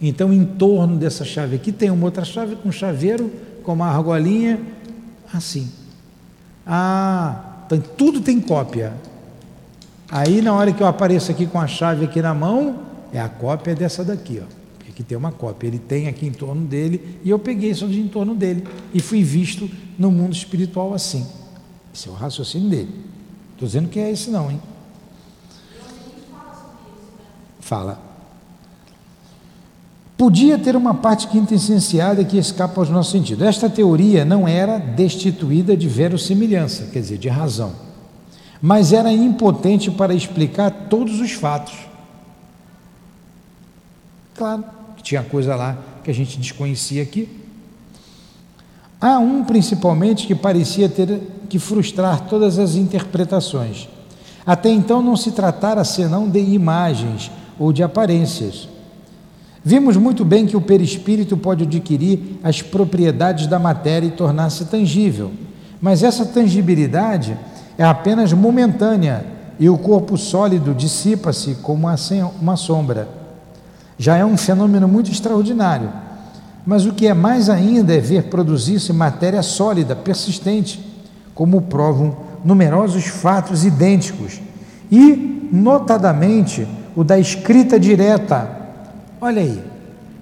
Então, em torno dessa chave aqui, tem uma outra chave com chaveiro, com uma argolinha, assim. Ah, então tudo tem cópia. Aí, na hora que eu apareço aqui com a chave aqui na mão, é a cópia dessa daqui, ó. Aqui tem uma cópia. Ele tem aqui em torno dele e eu peguei isso de em torno dele e fui visto no mundo espiritual assim. Esse é o raciocínio dele. Estou dizendo que é esse não, hein? Fala. Podia ter uma parte quintessenciada que escapa aos nossos sentidos. Esta teoria não era destituída de verossimilhança, quer dizer, de razão, mas era impotente para explicar todos os fatos. Claro que tinha coisa lá que a gente desconhecia aqui. Há um principalmente que parecia ter que frustrar todas as interpretações. Até então não se tratara senão de imagens ou de aparências. Vimos muito bem que o perispírito pode adquirir as propriedades da matéria e tornar-se tangível, mas essa tangibilidade é apenas momentânea e o corpo sólido dissipa-se como uma sombra. Já é um fenômeno muito extraordinário, mas o que é mais ainda é ver produzir-se matéria sólida, persistente, como provam numerosos fatos idênticos, e, notadamente, o da escrita direta. Olha aí,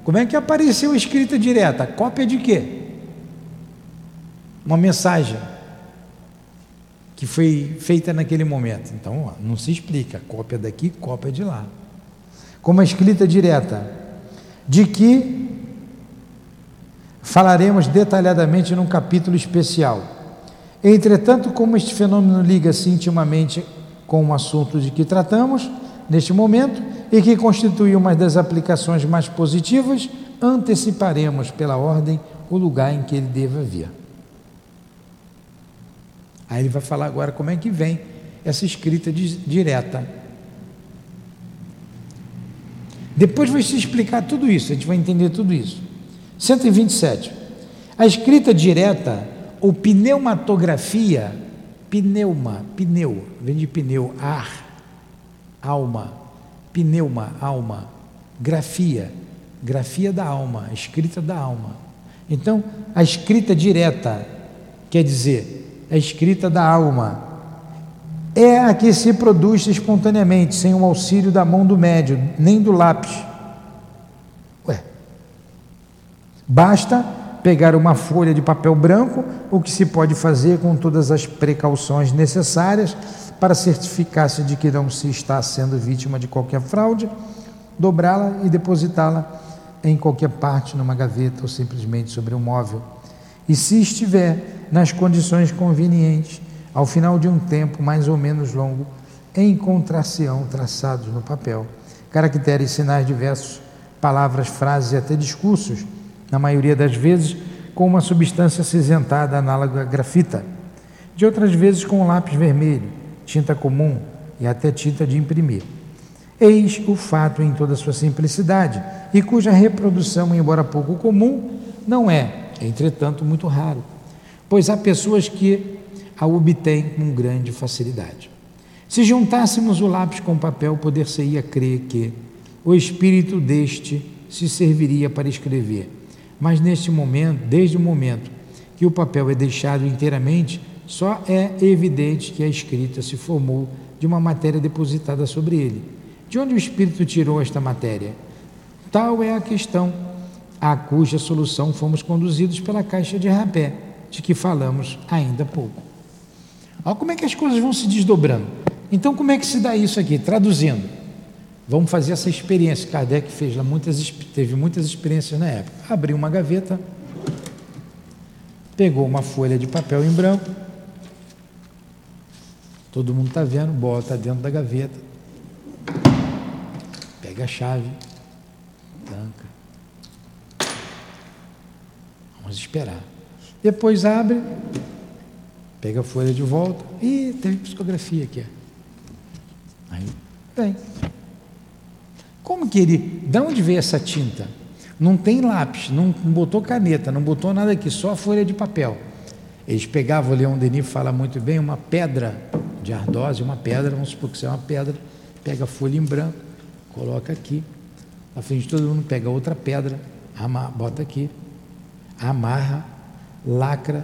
como é que apareceu a escrita direta? Cópia de quê? Uma mensagem que foi feita naquele momento. Então, não se explica, cópia daqui, cópia de lá. Como a escrita direta, de que falaremos detalhadamente num capítulo especial. Entretanto, como este fenômeno liga-se intimamente com o assunto de que tratamos, neste momento e que constitui uma das aplicações mais positivas, anteciparemos pela ordem o lugar em que ele deva vir. Aí ele vai falar agora como é que vem essa escrita direta. Depois vai se explicar tudo isso, a gente vai entender tudo isso. 127. A escrita direta ou pneumatografia, pneuma, pneu, vem de pneu, ar, alma, pneuma, alma, grafia, grafia da alma, escrita da alma. Então, a escrita direta, quer dizer, a escrita da alma, é a que se produz espontaneamente, sem o auxílio da mão do médio, nem do lápis. Basta pegar uma folha de papel branco, o que se pode fazer com todas as precauções necessárias para certificar-se de que não se está sendo vítima de qualquer fraude, dobrá-la e depositá-la em qualquer parte, numa gaveta ou simplesmente sobre um móvel. E se estiver nas condições convenientes, ao final de um tempo mais ou menos longo, encontrar-se-ão traçados no papel caracteres, sinais diversos, palavras, frases e até discursos, na maioria das vezes com uma substância acinzentada análoga à grafita, de outras vezes com lápis vermelho, tinta comum e até tinta de imprimir. Eis o fato em toda sua simplicidade, e cuja reprodução, embora pouco comum, não é, entretanto, muito raro, pois há pessoas que a obtêm com grande facilidade. Se juntássemos o lápis com o papel, poder-se-ia crer que o espírito deste se serviria para escrever. Mas neste momento, desde o momento que o papel é deixado inteiramente, só é evidente que a escrita se formou de uma matéria depositada sobre ele. De onde o Espírito tirou esta matéria? Tal é a questão a cuja solução fomos conduzidos pela caixa de rapé, de que falamos ainda há pouco. Olha como é que as coisas vão se desdobrando. Então, como é que se dá isso aqui? Traduzindo. Vamos fazer essa experiência. Kardec fez lá muitas, teve muitas experiências na época. Abriu uma gaveta, pegou uma folha de papel em branco, todo mundo está vendo, bota dentro da gaveta, pega a chave, tanca. Vamos esperar. Depois abre, pega a folha de volta. e teve psicografia aqui. Aí, tem. Como que ele. De onde veio essa tinta? Não tem lápis, não botou caneta, não botou nada aqui, só a folha de papel. Eles pegavam, o Leão Denis fala muito bem, uma pedra de ardose, uma pedra, vamos supor que isso é uma pedra, pega a folha em branco, coloca aqui, na frente de todo mundo, pega outra pedra, bota aqui, amarra, lacra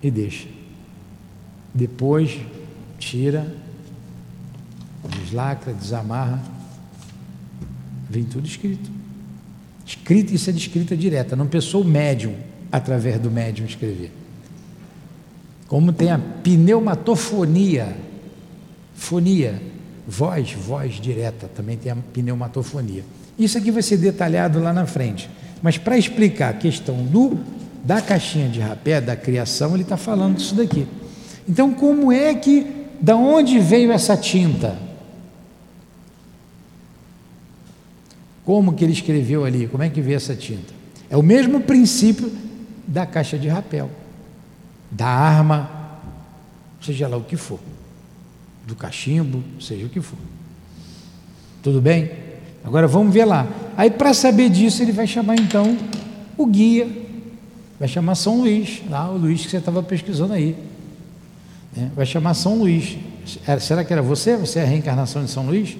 e deixa. Depois tira, deslacra, desamarra, vem tudo escrito. Escrita, isso é de escrita direta, não pensou o médium através do médium escrever. Como tem a pneumatofonia, fonia, voz, voz direta, também tem a pneumatofonia. Isso aqui vai ser detalhado lá na frente. Mas para explicar a questão do da caixinha de rapé, da criação, ele está falando disso daqui. Então, como é que, da onde veio essa tinta? Como que ele escreveu ali? Como é que veio essa tinta? É o mesmo princípio da caixa de rapel, da arma, seja lá o que for, do cachimbo, seja o que for. Tudo bem? Agora vamos ver lá. Aí, para saber disso, ele vai chamar então o guia, vai chamar São Luís, lá o Luís que você estava pesquisando aí. Né? Vai chamar São Luís. Será que era você? Você é a reencarnação de São Luís?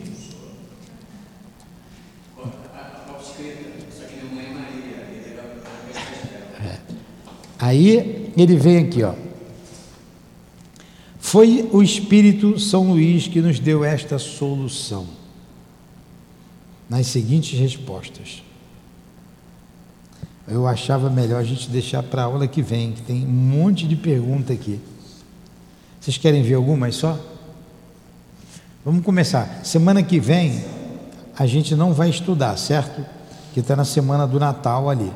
Aí ele vem aqui, ó. Foi o Espírito São Luís que nos deu esta solução. Nas seguintes respostas. Eu achava melhor a gente deixar para a aula que vem, que tem um monte de pergunta aqui. Vocês querem ver algumas só? Vamos começar. Semana que vem a gente não vai estudar, certo? Que está na semana do Natal ali.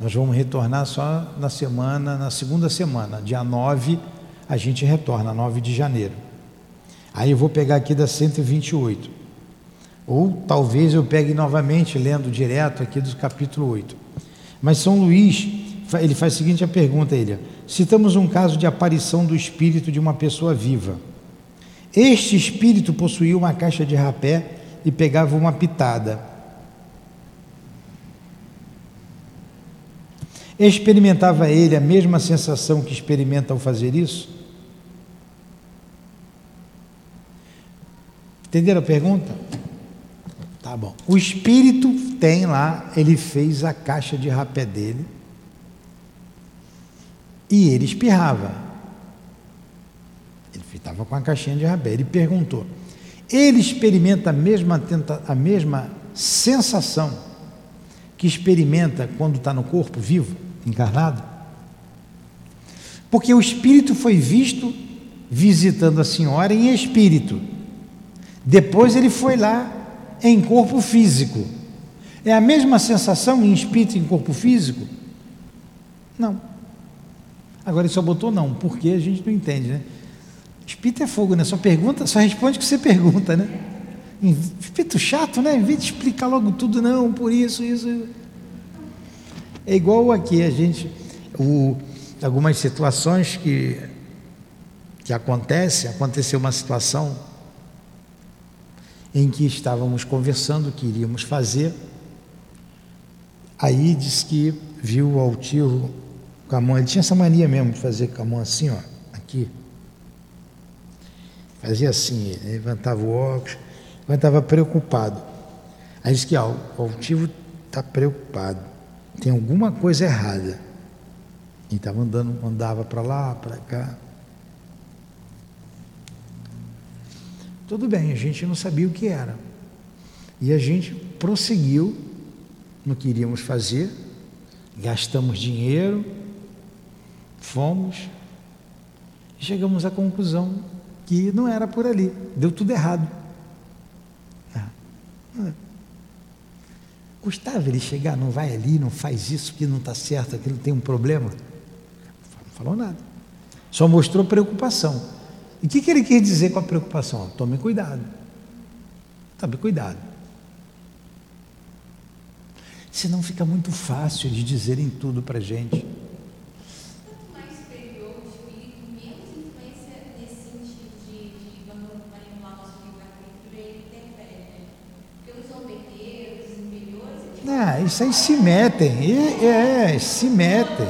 Nós vamos retornar só na semana, na segunda semana, dia 9, a gente retorna, 9 de janeiro. Aí eu vou pegar aqui da 128. Ou talvez eu pegue novamente, lendo direto aqui do capítulo 8. Mas São Luís, ele faz a seguinte a pergunta ele: citamos um caso de aparição do espírito de uma pessoa viva. Este espírito possuía uma caixa de rapé e pegava uma pitada. Experimentava ele a mesma sensação que experimenta ao fazer isso? Entenderam a pergunta? Tá bom. O espírito tem lá, ele fez a caixa de rapé dele e ele espirrava. Ele estava com a caixinha de rabé. Ele perguntou: ele experimenta a mesma, tenta, a mesma sensação que experimenta quando está no corpo vivo, encarnado? Porque o espírito foi visto visitando a senhora em espírito. Depois ele foi lá em corpo físico. É a mesma sensação em espírito e em corpo físico? Não. Agora ele só botou não, porque a gente não entende, né? Espírito é fogo, né? Só pergunta, só responde o que você pergunta, né? Espírito chato, né? Em vez de explicar logo tudo, não, por isso, isso. É igual aqui, a gente, o, algumas situações que, que acontecem, aconteceu uma situação em que estávamos conversando o que iríamos fazer, aí disse que viu o altivo com a mão, ele tinha essa mania mesmo de fazer com a mão assim, ó, aqui. Fazia assim, ele levantava o óculos, estava preocupado. Aí disse que ó, o altivo está preocupado, tem alguma coisa errada. E estava andando, andava para lá, para cá. Tudo bem, a gente não sabia o que era. E a gente prosseguiu no que iríamos fazer, gastamos dinheiro, Fomos e chegamos à conclusão que não era por ali, deu tudo errado. Ah. Custava ele chegar, não vai ali, não faz isso, que não está certo, aquilo tem um problema. falou nada. Só mostrou preocupação. E o que, que ele quer dizer com a preocupação? Tome cuidado. Tome cuidado. Senão fica muito fácil de dizerem tudo para a gente. Isso aí se metem, é, é se metem.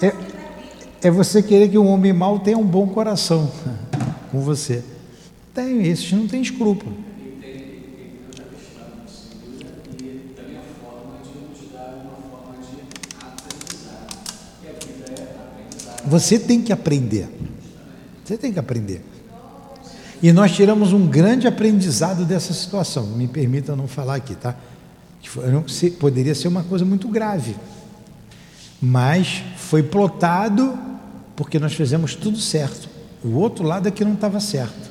É, é você querer que um homem mau tenha um bom coração com você. Tem, esses não tem escrúpulo. Você tem que aprender. Você tem que aprender. E nós tiramos um grande aprendizado dessa situação. Me permita não falar aqui, tá? Que poderia ser uma coisa muito grave. Mas foi plotado porque nós fizemos tudo certo. O outro lado é que não estava certo.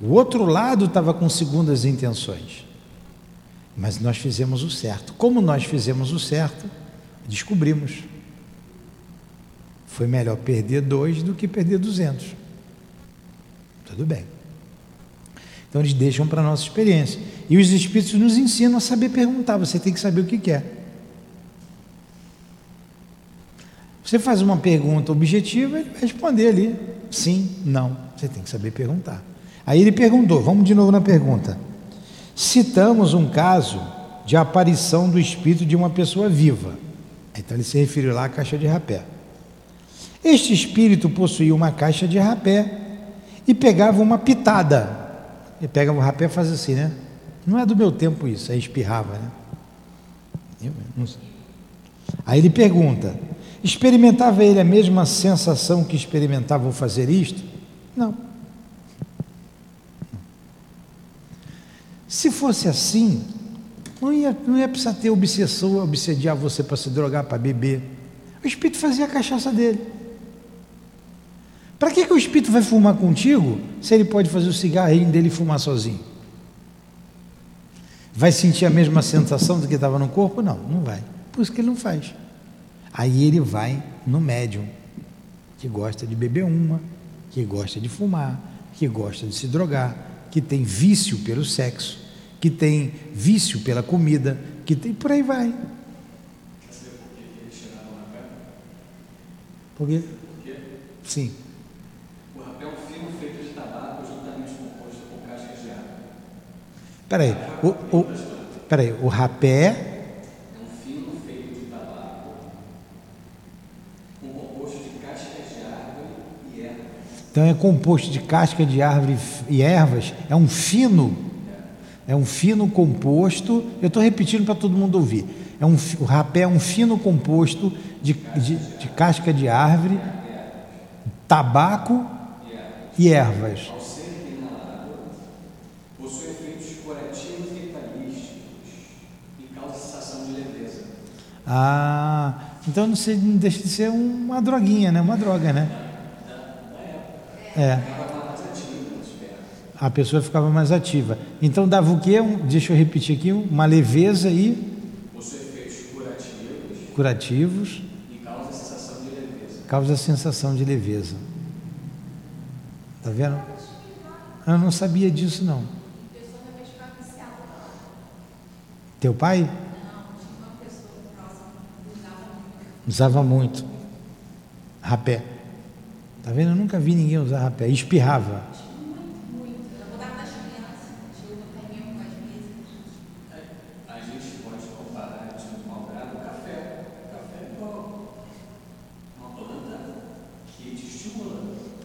O outro lado estava com segundas intenções. Mas nós fizemos o certo. Como nós fizemos o certo, descobrimos. Foi melhor perder dois do que perder duzentos. Tudo bem. Então eles deixam para a nossa experiência. E os espíritos nos ensinam a saber perguntar, você tem que saber o que quer. Você faz uma pergunta objetiva, ele vai responder ali sim, não. Você tem que saber perguntar. Aí ele perguntou, vamos de novo na pergunta. Citamos um caso de aparição do espírito de uma pessoa viva. Então ele se referiu lá à caixa de rapé. Este espírito possuía uma caixa de rapé e pegava uma pitada ele pega o rapé e faz assim, né? Não é do meu tempo isso, aí espirrava, né? Aí ele pergunta: experimentava ele a mesma sensação que experimentavam ao fazer isto? Não. Se fosse assim, não ia, não ia precisar ter obsessor, obsediar você para se drogar, para beber. O Espírito fazia a cachaça dele. Para que, que o espírito vai fumar contigo se ele pode fazer o cigarrinho dele fumar sozinho? Vai sentir a mesma sensação do que estava no corpo? Não, não vai. Por isso que ele não faz. Aí ele vai no médium, que gosta de beber uma, que gosta de fumar, que gosta de se drogar, que tem vício pelo sexo, que tem vício pela comida, que tem por aí vai. Por quê? Sim. Peraí, o, o, peraí, o rapé. É. Então é composto de casca de árvore e ervas, é um fino, é um fino composto, eu estou repetindo para todo mundo ouvir. É um, o rapé é um fino composto de, de, de casca de árvore, tabaco e ervas. Ah, então não, sei, não deixa de ser uma droguinha, né? Uma droga, né? É. A pessoa ficava mais ativa. Então dava o quê? Um, deixa eu repetir aqui, uma leveza e. Os efeitos curativos. Curativos. E causa a sensação de leveza. Causa a sensação de leveza. Tá vendo? Eu não sabia disso não. Teu pai? Usava muito. Rapé. Tá vendo? Eu nunca vi ninguém usar rapé. Espirrava.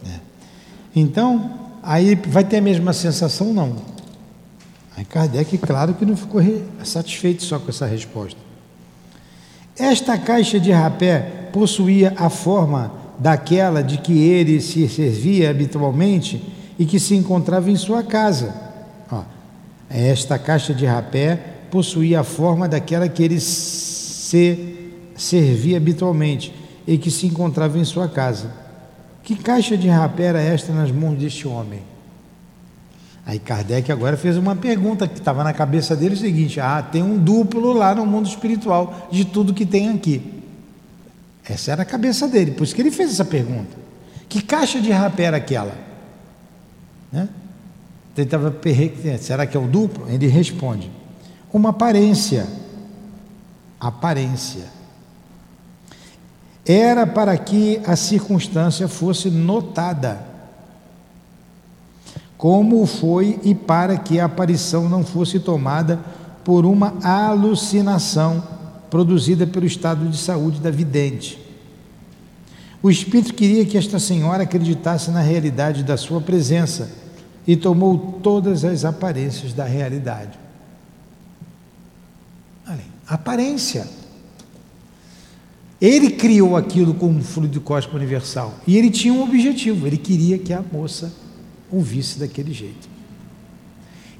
É. Então, aí vai ter a mesma sensação? Não. Aí Kardec, claro que não ficou satisfeito só com essa resposta. Esta caixa de rapé possuía a forma daquela de que ele se servia habitualmente e que se encontrava em sua casa. Ó, esta caixa de rapé possuía a forma daquela que ele se servia habitualmente e que se encontrava em sua casa. Que caixa de rapé era esta nas mãos deste homem? Aí Kardec agora fez uma pergunta que estava na cabeça dele: o seguinte, ah, tem um duplo lá no mundo espiritual de tudo que tem aqui. Essa era a cabeça dele, por isso que ele fez essa pergunta. Que caixa de rapé era aquela? Né? Ele estava será que é o duplo? Ele responde: uma aparência. Aparência. Era para que a circunstância fosse notada como foi e para que a aparição não fosse tomada por uma alucinação produzida pelo estado de saúde da vidente. O espírito queria que esta senhora acreditasse na realidade da sua presença e tomou todas as aparências da realidade. Olha, aparência. Ele criou aquilo como fluido cósmico universal e ele tinha um objetivo, ele queria que a moça ouvisse daquele jeito.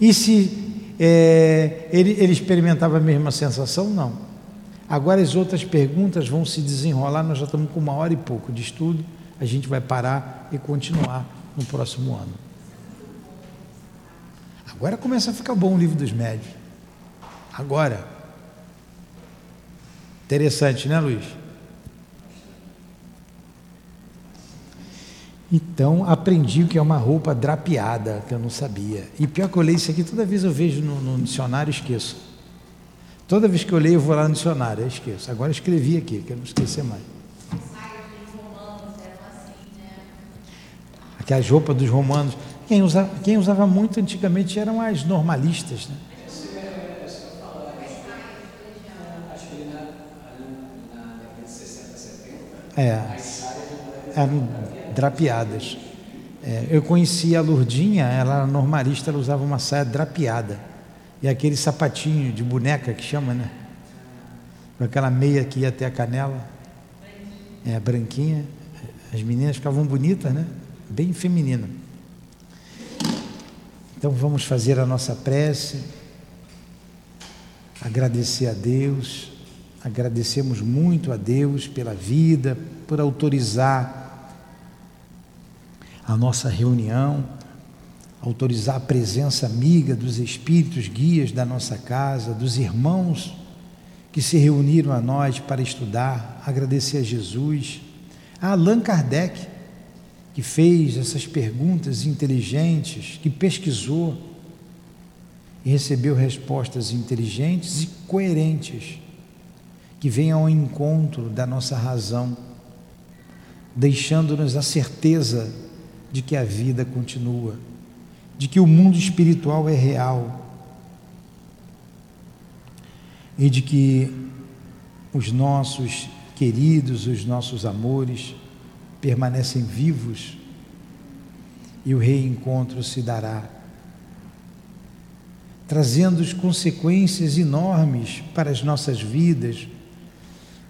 E se é, ele, ele experimentava a mesma sensação? Não. Agora as outras perguntas vão se desenrolar, nós já estamos com uma hora e pouco de estudo, a gente vai parar e continuar no próximo ano. Agora começa a ficar bom o livro dos médios. Agora. Interessante, né, Luiz? Então aprendi o que é uma roupa drapeada, que eu não sabia. E pior que eu leio isso aqui, toda vez eu vejo no, no dicionário esqueço. Toda vez que eu leio, eu vou lá no dicionário, eu esqueço. Agora eu escrevi aqui, que eu não esquecer mais. Aquelas roupas dos romanos. Quem usava, quem usava muito antigamente eram as normalistas. Né? É. Eram drapeadas. É, eu conhecia a Lurdinha, ela era normalista, ela usava uma saia drapeada. E aquele sapatinho de boneca que chama, né? Com aquela meia que ia até a canela. É, branquinha. As meninas ficavam bonitas, né? Bem feminina. Então vamos fazer a nossa prece, agradecer a Deus, agradecemos muito a Deus pela vida, por autorizar a nossa reunião, autorizar a presença amiga dos espíritos guias da nossa casa, dos irmãos que se reuniram a nós para estudar, agradecer a Jesus, a Allan Kardec, que fez essas perguntas inteligentes, que pesquisou e recebeu respostas inteligentes e coerentes, que vêm ao encontro da nossa razão, deixando-nos a certeza de que a vida continua, de que o mundo espiritual é real e de que os nossos queridos, os nossos amores permanecem vivos e o reencontro se dará, trazendo consequências enormes para as nossas vidas,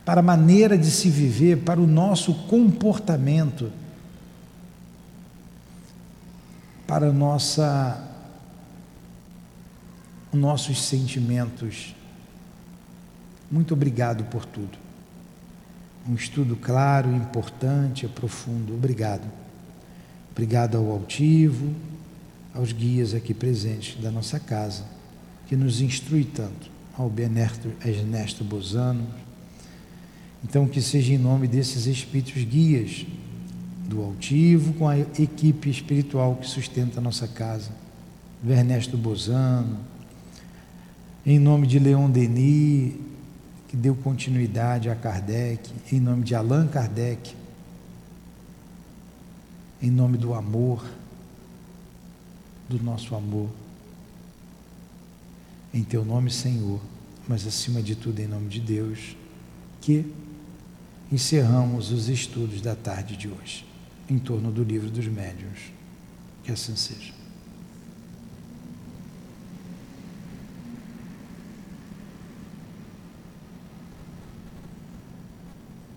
para a maneira de se viver, para o nosso comportamento para nossa nossos sentimentos. Muito obrigado por tudo. Um estudo claro, importante, profundo. Obrigado. Obrigado ao altivo, aos guias aqui presentes da nossa casa, que nos instrui tanto, ao Benerto Ernesto Bozano. Então, que seja em nome desses espíritos guias do altivo com a equipe espiritual que sustenta a nossa casa, Ernesto Bozano, em nome de Leon Denis, que deu continuidade a Kardec, em nome de Allan Kardec, em nome do amor, do nosso amor, em teu nome, Senhor, mas acima de tudo em nome de Deus, que encerramos os estudos da tarde de hoje em torno do livro dos médiuns. Que assim seja.